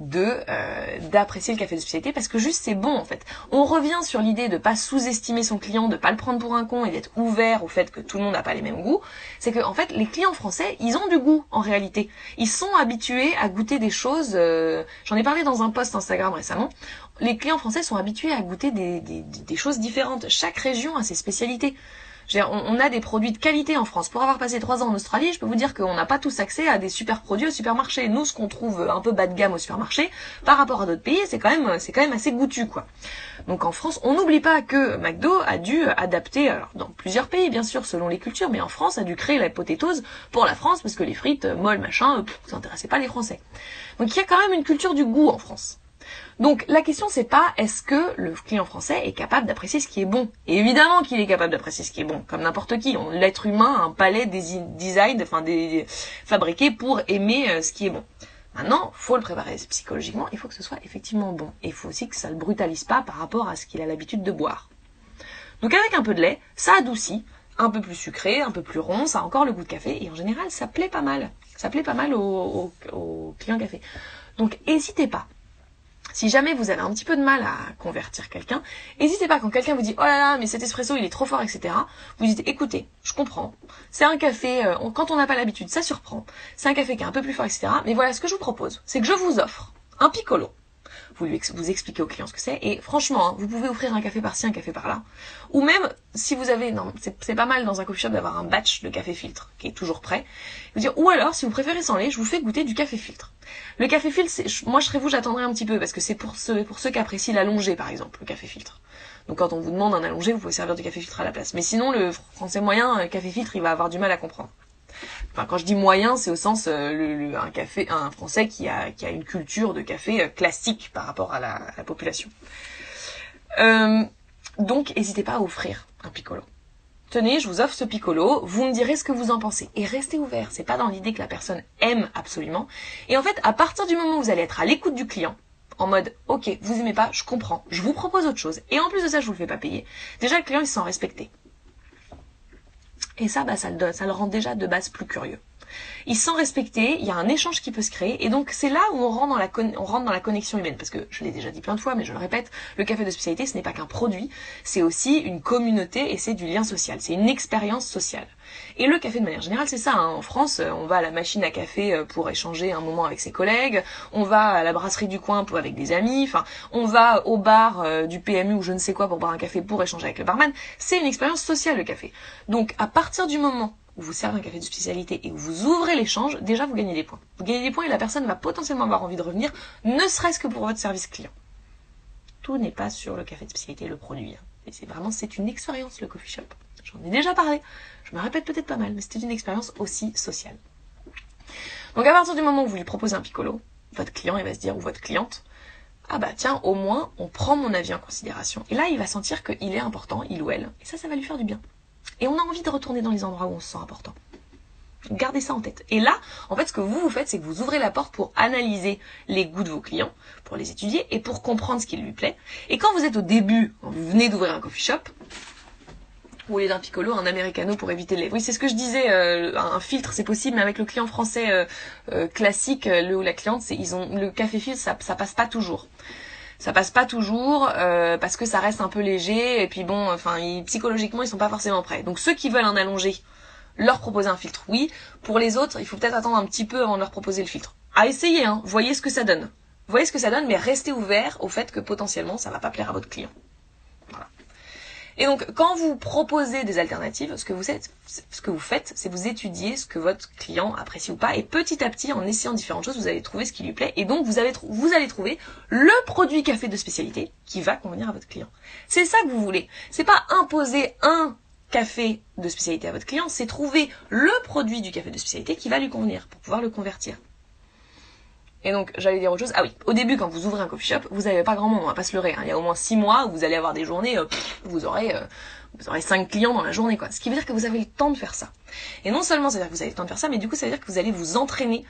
de euh, d'apprécier le café de spécialité parce que juste c'est bon en fait. On revient sur l'idée de pas sous-estimer son client, de pas le prendre pour un con et d'être ouvert au fait que tout le monde n'a pas les mêmes goûts. C'est que en fait les clients français ils ont du goût en réalité. Ils sont habitués à goûter des choses. Euh, j'en ai parlé dans un post Instagram récemment. Les clients français sont habitués à goûter des, des, des choses différentes. Chaque région a ses spécialités on, a des produits de qualité en France. Pour avoir passé trois ans en Australie, je peux vous dire qu'on n'a pas tous accès à des super produits au supermarché. Nous, ce qu'on trouve un peu bas de gamme au supermarché, par rapport à d'autres pays, c'est quand même, c'est quand même assez goûtu, quoi. Donc en France, on n'oublie pas que McDo a dû adapter, alors dans plusieurs pays bien sûr, selon les cultures, mais en France a dû créer la potatoes pour la France parce que les frites molles, machin, ça n'intéressait pas les Français. Donc il y a quand même une culture du goût en France. Donc la question c'est pas est-ce que le client français est capable d'apprécier ce qui est bon? Évidemment qu'il est capable d'apprécier ce qui est bon, comme n'importe qui. L'être humain a un palais des design, enfin des fabriqué pour aimer euh, ce qui est bon. Maintenant, faut le préparer psychologiquement, il faut que ce soit effectivement bon. Et il faut aussi que ça le brutalise pas par rapport à ce qu'il a l'habitude de boire. Donc avec un peu de lait, ça adoucit, un peu plus sucré, un peu plus rond, ça a encore le goût de café, et en général, ça plaît pas mal. Ça plaît pas mal aux, aux clients café. Donc n'hésitez pas si jamais vous avez un petit peu de mal à convertir quelqu'un, n'hésitez pas quand quelqu'un vous dit oh là là mais cet espresso il est trop fort etc. Vous dites écoutez je comprends c'est un café euh, quand on n'a pas l'habitude ça surprend c'est un café qui est un peu plus fort etc. Mais voilà ce que je vous propose c'est que je vous offre un piccolo vous lui expliquez au client ce que c'est. Et franchement, hein, vous pouvez offrir un café par-ci, un café par-là. Ou même, si vous avez, non, c'est pas mal dans un coffee shop d'avoir un batch de café filtre qui est toujours prêt. Vous dire, ou alors, si vous préférez sans lait, je vous fais goûter du café filtre. Le café filtre, moi je serais vous, j'attendrai un petit peu parce que c'est pour ceux, pour ceux qui apprécient l'allongé, par exemple, le café filtre. Donc quand on vous demande un allongé, vous pouvez servir du café filtre à la place. Mais sinon, le français moyen, euh, café filtre, il va avoir du mal à comprendre. Quand je dis moyen, c'est au sens euh, un café, un Français qui a une culture de café euh, classique par rapport à la, la population. Euh, donc, n'hésitez pas à offrir un piccolo. Tenez, je vous offre ce piccolo, vous me direz ce que vous en pensez. Et restez ouvert, c'est pas dans l'idée que la personne aime absolument. Et en fait, à partir du moment où vous allez être à l'écoute du client, en mode, ok, vous aimez pas, je comprends, je vous propose autre chose. Et en plus de ça, je vous le fais pas payer. Déjà, le client, il se sent respecté. Et ça, bah, ça le, ça le rend déjà de base plus curieux. Ils sont respectés, il y a un échange qui peut se créer, et donc c'est là où on rentre dans la, on rentre la connexion humaine, parce que je l'ai déjà dit plein de fois, mais je le répète, le café de spécialité, ce n'est pas qu'un produit, c'est aussi une communauté et c'est du lien social, c'est une expérience sociale. Et le café de manière générale, c'est ça. Hein. En France, euh, on va à la machine à café euh, pour échanger un moment avec ses collègues, on va à la brasserie du coin pour avec des amis, enfin, on va au bar euh, du PMU ou je ne sais quoi pour boire un café pour échanger avec le barman. C'est une expérience sociale le café. Donc à partir du moment où vous servez un café de spécialité et où vous ouvrez l'échange, déjà vous gagnez des points. Vous gagnez des points et la personne va potentiellement avoir envie de revenir, ne serait-ce que pour votre service client. Tout n'est pas sur le café de spécialité, le produit. Hein. Et c'est vraiment, c'est une expérience le coffee shop. J'en ai déjà parlé. Je me répète peut-être pas mal, mais c'était une expérience aussi sociale. Donc à partir du moment où vous lui proposez un piccolo, votre client il va se dire ou votre cliente, ah bah tiens, au moins on prend mon avis en considération. Et là il va sentir qu'il est important, il ou elle. Et ça, ça va lui faire du bien. Et on a envie de retourner dans les endroits où on se sent important. Gardez ça en tête. Et là, en fait, ce que vous vous faites, c'est que vous ouvrez la porte pour analyser les goûts de vos clients, pour les étudier et pour comprendre ce qui lui plaît. Et quand vous êtes au début, vous venez d'ouvrir un coffee shop, ou lieu d'un piccolo, un americano pour éviter les. Oui, c'est ce que je disais. Euh, un filtre, c'est possible, mais avec le client français euh, euh, classique, le ou la cliente, c'est ils ont le café filtre, ça, ça passe pas toujours. Ça passe pas toujours parce que ça reste un peu léger et puis bon, enfin, psychologiquement, ils sont pas forcément prêts. Donc ceux qui veulent un allongé, leur proposer un filtre, oui. Pour les autres, il faut peut-être attendre un petit peu avant de leur proposer le filtre. À essayer, hein. Voyez ce que ça donne. Voyez ce que ça donne, mais restez ouvert au fait que potentiellement ça va pas plaire à votre client. Et donc, quand vous proposez des alternatives, ce que vous faites, ce que vous faites, c'est vous étudier ce que votre client apprécie ou pas, et petit à petit, en essayant différentes choses, vous allez trouver ce qui lui plaît, et donc vous allez trouver le produit café de spécialité qui va convenir à votre client. C'est ça que vous voulez. C'est pas imposer un café de spécialité à votre client, c'est trouver le produit du café de spécialité qui va lui convenir pour pouvoir le convertir. Et donc, j'allais dire autre chose. Ah oui, au début, quand vous ouvrez un coffee shop, vous n'avez pas grand monde, on va pas se leurrer. Hein. Il y a au moins six mois où vous allez avoir des journées, euh, vous aurez, euh, vous aurez cinq clients dans la journée, quoi. Ce qui veut dire que vous avez le temps de faire ça. Et non seulement ça veut dire que vous avez le temps de faire ça, mais du coup, ça veut dire que vous allez vous entraîner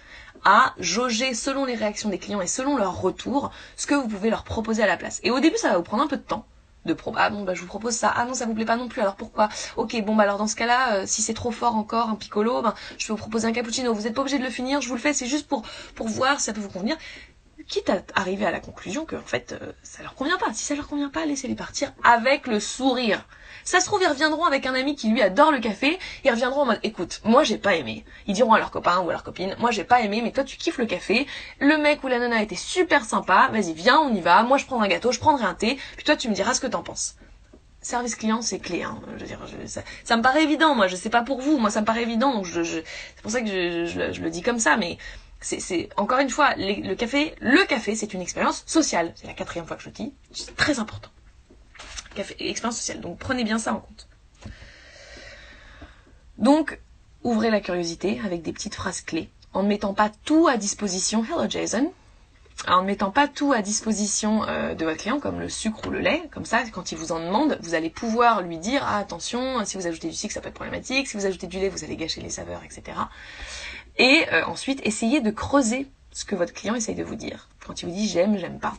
à jauger selon les réactions des clients et selon leur retour, ce que vous pouvez leur proposer à la place. Et au début, ça va vous prendre un peu de temps de pro ah bon bah je vous propose ça. Ah non ça vous plaît pas non plus. Alors pourquoi? Ok bon bah alors dans ce cas-là euh, si c'est trop fort encore un piccolo ben je vais vous proposer un cappuccino. Vous êtes pas obligé de le finir je vous le fais c'est juste pour pour voir si ça peut vous convenir. Quitte à arriver à la conclusion que en fait euh, ça leur convient pas. Si ça leur convient pas laissez-les partir avec le sourire ça se trouve, ils reviendront avec un ami qui lui adore le café. Ils reviendront en mode, écoute, moi j'ai pas aimé. Ils diront à leurs copains ou à leurs copines, moi j'ai pas aimé, mais toi tu kiffes le café. Le mec ou la nana était super sympa. Vas-y, viens, on y va. Moi je prendrai un gâteau, je prendrai un thé. Puis toi tu me diras ce que t'en penses. Service client, c'est clé. Hein. Je veux dire, ça, me paraît évident. Moi, je sais pas pour vous. Moi, ça me paraît évident. Donc, je, c'est pour ça que je, le dis comme ça. Mais c'est encore une fois, le café, le café, c'est une expérience sociale. C'est la quatrième fois que je le dis. C'est très important expérience sociale. Donc prenez bien ça en compte. Donc, ouvrez la curiosité avec des petites phrases clés, en ne mettant pas tout à disposition. Hello Jason. En ne mettant pas tout à disposition euh, de votre client, comme le sucre ou le lait. Comme ça, quand il vous en demande, vous allez pouvoir lui dire ah, attention, si vous ajoutez du sucre, ça peut être problématique. Si vous ajoutez du lait, vous allez gâcher les saveurs, etc. Et euh, ensuite, essayez de creuser ce que votre client essaye de vous dire. Quand il vous dit j'aime, j'aime pas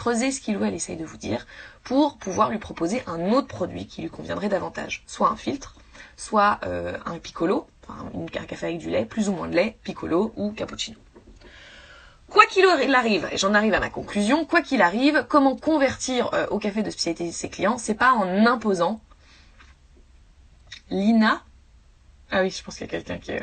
creuser ce qu'il ou elle essaye de vous dire pour pouvoir lui proposer un autre produit qui lui conviendrait davantage. Soit un filtre, soit euh, un piccolo, enfin, un café avec du lait, plus ou moins de lait, piccolo ou cappuccino. Quoi qu'il arrive, et j'en arrive à ma conclusion, quoi qu'il arrive, comment convertir euh, au café de spécialité ses clients, c'est pas en imposant. Lina, ah oui, je pense qu'il y a quelqu'un qui est...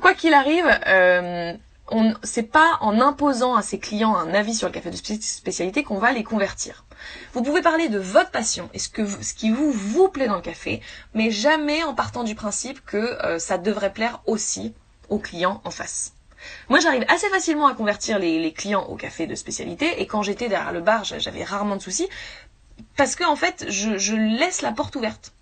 Quoi qu'il arrive, euh, on c'est pas en imposant à ses clients un avis sur le café de spécialité qu'on va les convertir. Vous pouvez parler de votre passion et ce que ce qui vous vous plaît dans le café, mais jamais en partant du principe que euh, ça devrait plaire aussi aux clients en face. Moi, j'arrive assez facilement à convertir les, clients au café de spécialité et quand j'étais derrière le bar, j'avais rarement de soucis parce que en fait, je, je laisse la porte ouverte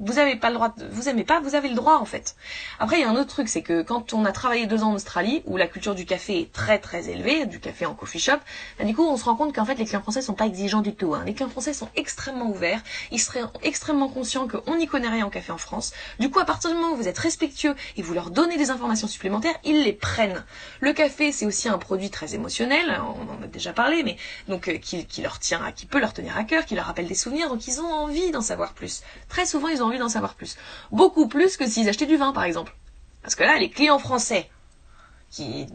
vous avez pas le droit, de, vous aimez pas, vous avez le droit en fait. Après il y a un autre truc, c'est que quand on a travaillé deux ans en Australie, où la culture du café est très très élevée, du café en coffee shop, bah, du coup on se rend compte qu'en fait les clients français sont pas exigeants du tout. Hein. Les clients français sont extrêmement ouverts, ils seraient extrêmement conscients qu'on n'y connaît rien au café en France. Du coup à partir du moment où vous êtes respectueux et vous leur donnez des informations supplémentaires, ils les prennent. Le café c'est aussi un produit très émotionnel, on en a déjà parlé, mais donc euh, qui, qui leur tient, qui peut leur tenir à cœur, qui leur rappelle des souvenirs, donc ils ont envie d'en savoir plus. Très souvent ils ont envie d'en savoir plus. Beaucoup plus que s'ils achetaient du vin, par exemple. Parce que là, les clients français qui,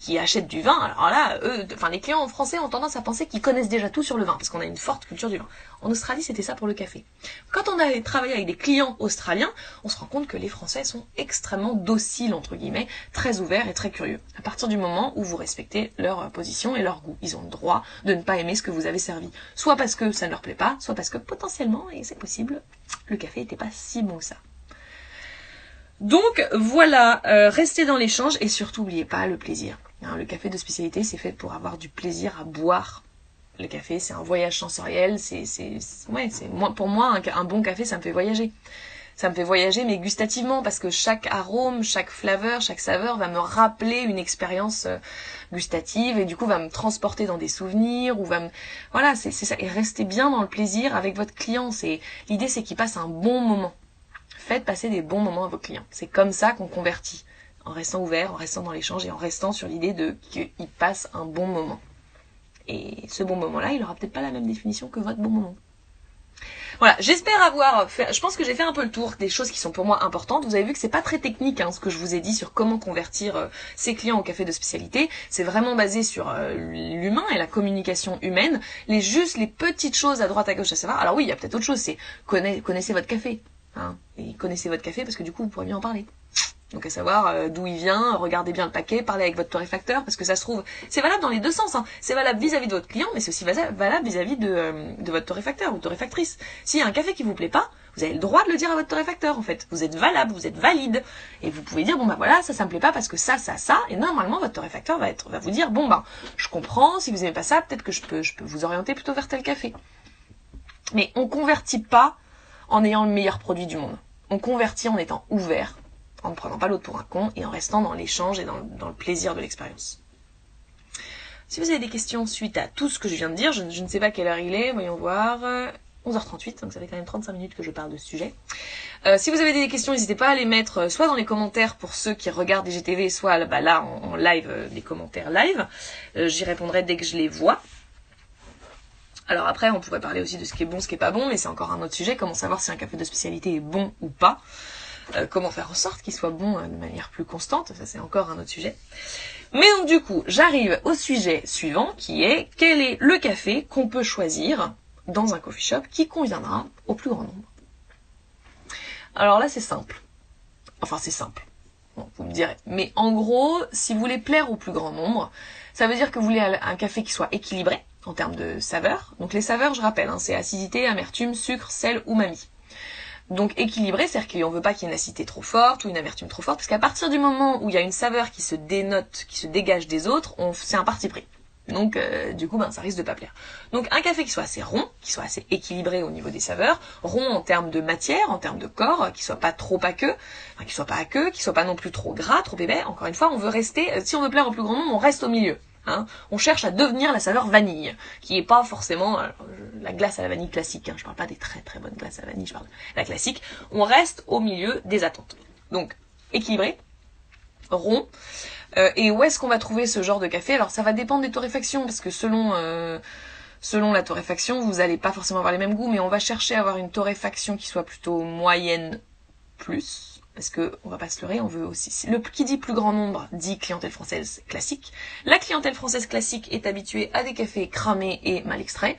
qui, achètent du vin, alors là, eux, enfin les clients français ont tendance à penser qu'ils connaissent déjà tout sur le vin, parce qu'on a une forte culture du vin. En Australie, c'était ça pour le café. Quand on a travaillé avec des clients australiens, on se rend compte que les Français sont extrêmement dociles, entre guillemets, très ouverts et très curieux. À partir du moment où vous respectez leur position et leur goût, ils ont le droit de ne pas aimer ce que vous avez servi. Soit parce que ça ne leur plaît pas, soit parce que potentiellement, et c'est possible, le café n'était pas si bon que ça. Donc voilà, euh, restez dans l'échange et surtout n'oubliez pas le plaisir. Hein, le café de spécialité, c'est fait pour avoir du plaisir à boire. Le café, c'est un voyage sensoriel. C'est, c'est, ouais, c'est moi pour moi un, bon café, ça me fait voyager. Ça me fait voyager, mais gustativement, parce que chaque arôme, chaque flaveur, chaque saveur va me rappeler une expérience euh, gustative et du coup va me transporter dans des souvenirs ou va me, voilà, c'est, c'est ça. Et restez bien dans le plaisir avec votre client. C'est l'idée, c'est qu'il passe un bon moment. Faites passer des bons moments à vos clients. C'est comme ça qu'on convertit en restant ouvert, en restant dans l'échange et en restant sur l'idée de qu'il passe un bon moment. Et ce bon moment-là, il aura peut-être pas la même définition que votre bon moment. Voilà, j'espère avoir fait, je pense que j'ai fait un peu le tour des choses qui sont pour moi importantes. Vous avez vu que c'est pas très technique hein, ce que je vous ai dit sur comment convertir euh, ses clients au café de spécialité. C'est vraiment basé sur euh, l'humain et la communication humaine. Les juste les petites choses à droite à gauche à savoir. Alors oui, il y a peut-être autre chose, c'est connaissez votre café. Hein, et connaissez votre café parce que du coup vous pourrez mieux en parler. Donc à savoir euh, d'où il vient, regardez bien le paquet, parlez avec votre torréfacteur, parce que ça se trouve, c'est valable dans les deux sens. Hein. C'est valable vis-à-vis de votre client, mais c'est aussi valable vis-à-vis de, euh, de votre torréfacteur ou torréfactrice. S'il y a un café qui vous plaît pas, vous avez le droit de le dire à votre torréfacteur en fait. Vous êtes valable, vous êtes valide, et vous pouvez dire bon bah voilà ça ça me plaît pas parce que ça ça ça, et normalement votre torréfacteur va être va vous dire bon bah je comprends, si vous aimez pas ça, peut-être que je peux je peux vous orienter plutôt vers tel café. Mais on convertit pas en ayant le meilleur produit du monde. On convertit en étant ouvert en ne prenant pas l'autre pour un con et en restant dans l'échange et dans, le plaisir de l'expérience. Si vous avez des questions suite à tout ce que je viens de dire, je, ne sais pas quelle heure il est, voyons voir. 11h38, donc ça fait quand même 35 minutes que je parle de ce sujet. Euh, si vous avez des questions, n'hésitez pas à les mettre euh, soit dans les commentaires pour ceux qui regardent des GTV, soit bah, là en, live, euh, les commentaires live. J'y répondrai dès que je les vois. Alors après, on pourrait parler aussi de ce qui est bon, ce qui est pas bon, mais c'est encore un autre sujet. Comment savoir si un café de spécialité est bon ou pas euh, comment faire en sorte qu'il soit bon euh, de manière plus constante, ça c'est encore un autre sujet. Mais donc du coup, j'arrive au sujet suivant qui est quel est le café qu'on peut choisir dans un coffee shop qui conviendra au plus grand nombre? Alors là c'est simple. Enfin c'est simple. Bon, vous me direz. Mais en gros, si vous voulez plaire au plus grand nombre, ça veut dire que vous voulez un café qui soit équilibré en termes de saveurs. Donc les saveurs, je rappelle, hein, c'est acidité, amertume, sucre, sel, umami. Donc équilibré, c'est-à-dire qu'on veut pas qu'il y ait une acidité trop forte ou une amertume trop forte, parce qu'à partir du moment où il y a une saveur qui se dénote, qui se dégage des autres, on, c'est un parti pris. Donc euh, du coup, ben, ça risque de pas plaire. Donc un café qui soit assez rond, qui soit assez équilibré au niveau des saveurs, rond en termes de matière, en termes de corps, qui soit pas trop aqueux, enfin qui soit pas aqueux, qui soit pas non plus trop gras, trop épais. Encore une fois, on veut rester, euh, si on veut plaire au plus grand nombre, on reste au milieu. Hein. On cherche à devenir la saveur vanille, qui est pas forcément la glace à la vanille classique. Hein. Je parle pas des très très bonnes glaces à la vanille, je parle de la classique. On reste au milieu des attentes. Donc équilibré, rond. Euh, et où est-ce qu'on va trouver ce genre de café? Alors ça va dépendre des torréfactions, parce que selon euh, selon la torréfaction, vous n'allez pas forcément avoir les mêmes goûts, mais on va chercher à avoir une torréfaction qui soit plutôt moyenne plus parce que on va pas se leurrer, on veut aussi. Le qui dit plus grand nombre dit clientèle française classique. La clientèle française classique est habituée à des cafés cramés et mal extraits.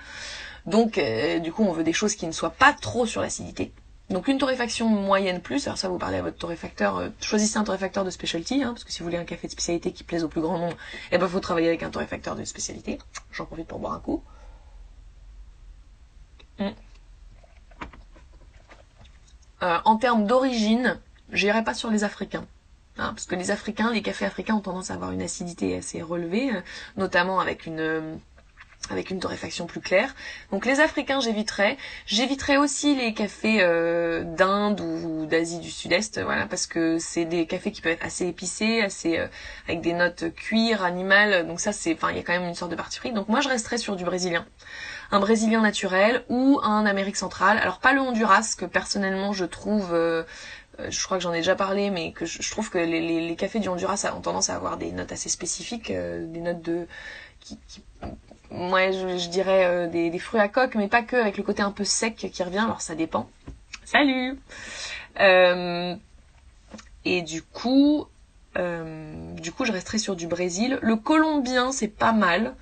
Donc euh, du coup, on veut des choses qui ne soient pas trop sur l'acidité. Donc une torréfaction moyenne plus, alors ça vous parlez à votre torréfacteur, euh, choisissez un torréfacteur de specialty, hein, parce que si vous voulez un café de spécialité qui plaise au plus grand nombre, eh ben faut travailler avec un torréfacteur de spécialité. J'en profite pour boire un coup. Hmm. Euh, en termes d'origine, j'irai pas sur les Africains. Hein, parce que les Africains, les cafés africains ont tendance à avoir une acidité assez relevée, euh, notamment avec une euh, avec une torréfaction plus claire. Donc les Africains, j'éviterai. J'éviterai aussi les cafés euh, d'Inde ou, d'Asie du Sud-Est, voilà, parce que c'est des cafés qui peuvent être assez épicés, assez avec des notes cuir, animal. Donc ça, c'est, enfin, il y a quand même une sorte de parti pris. Donc moi, je resterai sur du brésilien, un brésilien naturel ou un Amérique centrale. Alors pas le Honduras, que personnellement je trouve euh, je crois que j'en ai déjà parlé, mais que je, trouve que les, cafés du Honduras ont tendance à avoir des notes assez spécifiques, euh, des notes de qui, qui moi je, dirais euh, des, fruits à coque, mais pas que, avec le côté un peu sec qui revient. Alors ça dépend. Salut. et du coup, du coup, je resterai sur du Brésil. Le colombien, c'est pas mal.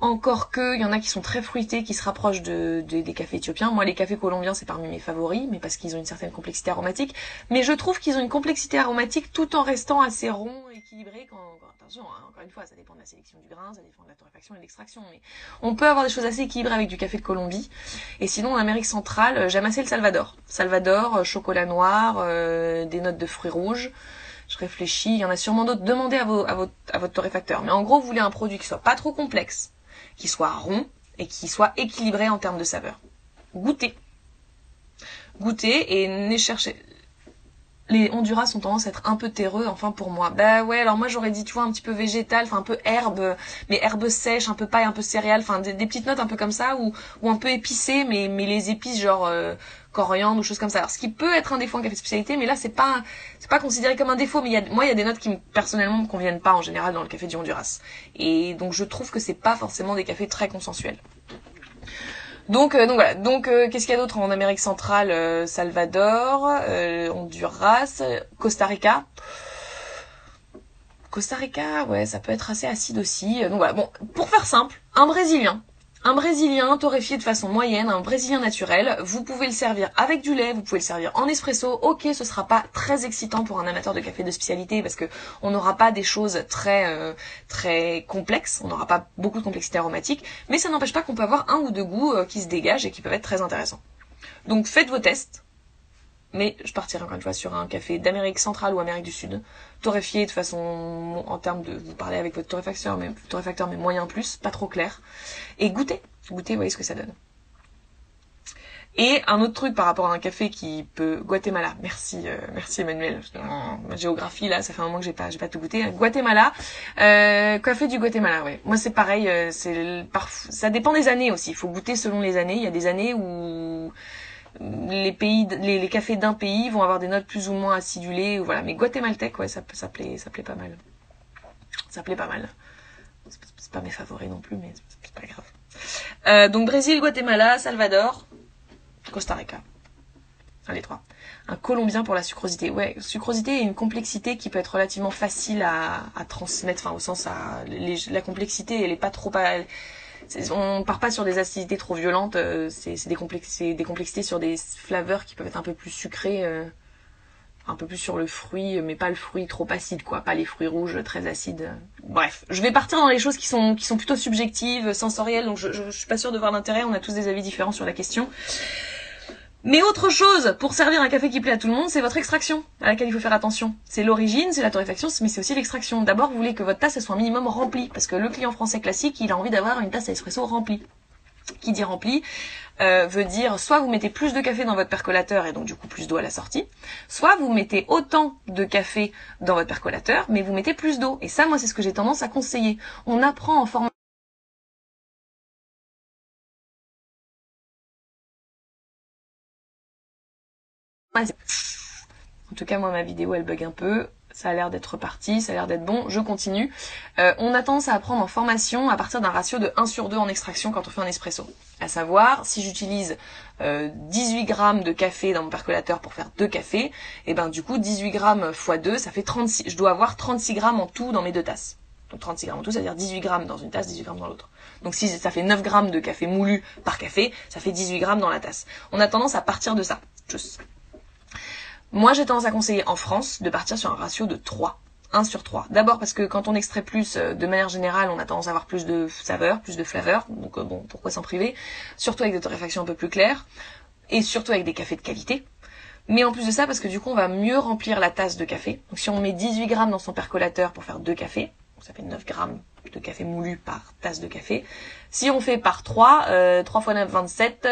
Encore que, il y en a qui sont très fruités, qui se rapprochent de, des cafés éthiopiens. Moi, les cafés colombiens, c'est parmi mes favoris, mais parce qu'ils ont une certaine complexité aromatique. Mais je trouve qu'ils ont une complexité aromatique tout en restant assez ronds et équilibré quand, attention, hein, encore une fois, ça dépend de la sélection du grain, ça dépend de la torréfaction et de l'extraction, mais on peut avoir des choses assez équilibrées avec du café de Colombie. Et sinon, en Amérique centrale, euh, j'aime assez le Salvador. Salvador, euh, chocolat noir, euh, des notes de fruits rouges. Je réfléchis, il y en a sûrement d'autres. Demandez à, votre, à votre torréfacteur. Mais en gros, vous voulez un produit qui soit pas trop complexe, qui soit rond et qui soit équilibré en termes de saveur. Goûtez. Goûtez et ne cherchez les Honduras ont tendance à être un peu terreux, enfin pour moi. Bah ouais, alors moi j'aurais dit, tu vois, un petit peu végétal, enfin un peu herbe, mais herbe sèche, un peu paille, un peu céréales, enfin des, petites notes un peu comme ça, ou, ou un peu épicées, mais, mais les épices genre euh, coriandre ou choses comme ça. Alors ce qui peut être un défaut en café spécialité, mais là c'est pas c'est pas considéré comme un défaut, mais y a, moi il y a des notes qui personnellement me conviennent pas en général dans le café du Honduras. Et donc je trouve que c'est pas forcément des cafés très consensuels. Donc, euh, donc voilà. Donc, euh, qu'est-ce qu'il y a d'autre en Amérique centrale euh, Salvador, Honduras, Costa Rica? Costa Rica, ouais, ça peut être assez acide aussi. Donc voilà. Bon, pour faire simple, un Brésilien un brésilien torréfié de façon moyenne, un brésilien naturel, vous pouvez le servir avec du lait, vous pouvez le servir en espresso. Ok, ce sera pas très excitant pour un amateur de café de spécialité parce que on n'aura pas des choses très euh, très complexes, on n'aura pas beaucoup de complexité aromatique, mais ça n'empêche pas qu'on peut avoir un ou deux goûts euh, qui se dégagent et qui peuvent être très intéressants. Donc faites vos tests, mais je partirai encore une fois sur un café d'Amérique centrale ou Amérique du Sud, torréfié de façon, en termes de, vous parlez avec votre torréfacteur, mais torréfacteur mais moyen plus, pas trop clair, et goûtez, goûtez, voyez ce que ça donne. Et un autre truc par rapport à un café qui peut Guatemala. Merci, euh, merci Emmanuel. Ma géographie là, ça fait un moment que j'ai pas, j'ai pas tout goûté. Guatemala, euh, café du Guatemala. Ouais. Moi c'est pareil. Euh, c'est ça dépend des années aussi. Il faut goûter selon les années. Il y a des années où les pays, les, cafés d'un pays vont avoir des notes plus ou moins acidulées, voilà. Mais guatémaltèque, ouais, ça, ça plaît, ça plaît pas mal. Ça plaît pas mal. C'est pas mes favoris non plus, mais c'est pas grave. Euh, donc Brésil, Guatemala, Salvador, Costa Rica. les trois. Un colombien pour la sucrosité. Ouais, sucrosité et une complexité qui peut être relativement facile à, transmettre, enfin au sens à la complexité, elle est pas trop on part pas sur des acidités trop violentes, euh, c'est des, des complexités sur des flaveurs qui peuvent être un peu plus sucrées, euh, un peu plus sur le fruit, mais pas le fruit trop acide, quoi, pas les fruits rouges très acides. Bref, je vais partir dans les choses qui sont qui sont plutôt subjectives, sensorielles, donc je, je, je suis pas sûre de voir l'intérêt. On a tous des avis différents sur la question. Mais autre chose, pour servir un café qui plaît à tout le monde, c'est votre extraction, à laquelle il faut faire attention. C'est l'origine, c'est la torréfaction, mais c'est aussi l'extraction. D'abord, vous voulez que votre tasse soit un minimum remplie, parce que le client français classique, il a envie d'avoir une tasse à espresso remplie. Qui dit remplie euh, veut dire soit vous mettez plus de café dans votre percolateur et donc du coup plus d'eau à la sortie, soit vous mettez autant de café dans votre percolateur, mais vous mettez plus d'eau. Et ça, moi, c'est ce que j'ai tendance à conseiller. On apprend en formation En tout cas, moi, ma vidéo, elle bug un peu. Ça a l'air d'être parti, ça a l'air d'être bon. Je continue. Euh, on a tendance à apprendre en formation à partir d'un ratio de 1 sur 2 en extraction quand on fait un espresso. À savoir, si j'utilise euh, 18 grammes de café dans mon percolateur pour faire deux cafés, et eh ben du coup 18 grammes x 2, ça fait 36. Je dois avoir 36 grammes en tout dans mes deux tasses. Donc 36 grammes en tout, ça veut dire 18 grammes dans une tasse, 18 grammes dans l'autre. Donc si ça fait 9 grammes de café moulu par café, ça fait 18 grammes dans la tasse. On a tendance à partir de ça. Juste moi, j'ai tendance à conseiller en France de partir sur un ratio de 3. 1 sur 3. D'abord parce que quand on extrait plus, euh, de manière générale, on a tendance à avoir plus de saveur, plus de flaveur. Donc euh, bon, pourquoi s'en priver? Surtout avec des torréfactions un peu plus claires. Et surtout avec des cafés de qualité. Mais en plus de ça, parce que du coup, on va mieux remplir la tasse de café. Donc si on met 18 grammes dans son percolateur pour faire deux cafés, ça fait 9 grammes de café moulu par tasse de café. Si on fait par 3, euh, 3 fois 9, 27,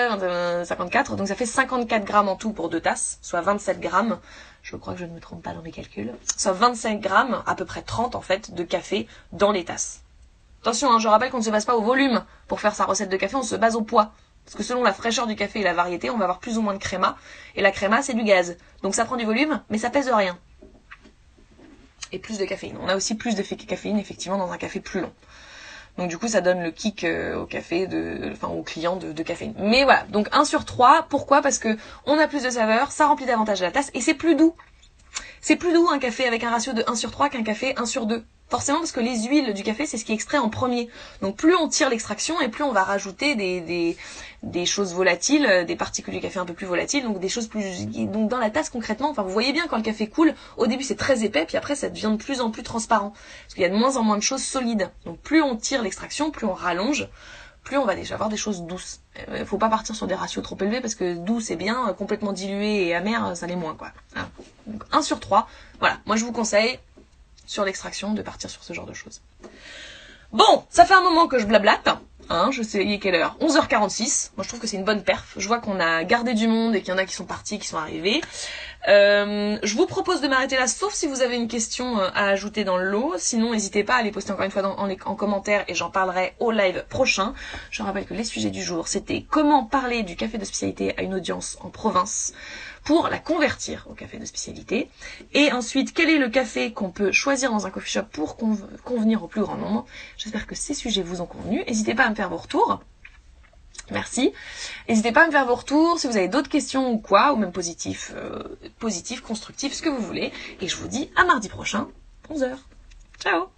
54, donc ça fait 54 grammes en tout pour deux tasses, soit 27 grammes. Je crois que je ne me trompe pas dans mes calculs. Soit 25 grammes, à peu près 30 en fait, de café dans les tasses. Attention, hein, je rappelle qu'on ne se base pas au volume pour faire sa recette de café, on se base au poids. Parce que selon la fraîcheur du café et la variété, on va avoir plus ou moins de créma. Et la créma, c'est du gaz. Donc ça prend du volume, mais ça pèse rien et plus de caféine. On a aussi plus de caféine effectivement dans un café plus long. Donc du coup, ça donne le kick euh, au café, de, enfin au client de, caféine. Mais voilà, donc 1 sur 3. Pourquoi? Parce que on a plus de saveur, ça remplit davantage la tasse et c'est plus doux. C'est plus doux un café avec un ratio de 1 sur 3 qu'un café 1 sur 2. Forcément parce que les huiles du café, c'est ce qui est extrait en premier. Donc plus on tire l'extraction et plus on va rajouter des, des, des choses volatiles, euh, des particules du café un peu plus volatiles, donc des choses plus... Donc dans la tasse concrètement, enfin vous voyez bien quand le café coule, au début c'est très épais, puis après ça devient de plus en plus transparent. Parce qu'il y a de moins en moins de choses solides. Donc plus on tire l'extraction, plus on rallonge, plus on va déjà avoir des choses douces. Il euh, faut pas partir sur des ratios trop élevés parce que doux c'est bien, complètement dilué et amer ça l'est moins quoi. Hein. Donc 1 sur 3, voilà, moi je vous conseille sur l'extraction de partir sur ce genre de choses. Bon, ça fait un moment que je blablate. Je sais, il est quelle heure? 11h46. Moi, je trouve que c'est une bonne perf. Je vois qu'on a gardé du monde et qu'il y en a qui sont partis, qui sont arrivés. Euh, je vous propose de m'arrêter là, sauf si vous avez une question euh, à ajouter dans le lot. Sinon, n'hésitez pas à les poster encore une fois en, en, commentaire et j'en parlerai au live prochain. Je rappelle que les sujets du jour, c'était comment parler du café de spécialité à une audience en province pour la convertir au café de spécialité. Et ensuite, quel est le café qu'on peut choisir dans un coffee shop pour convenir au plus grand nombre? J'espère que ces sujets vous ont convenu. N'hésitez pas à me faire vos retours. Merci. N'hésitez pas à me faire vos retours si vous avez d'autres questions ou quoi, ou même positifs, euh, positifs, constructifs, ce que vous voulez. Et je vous dis à mardi prochain, 11h. Ciao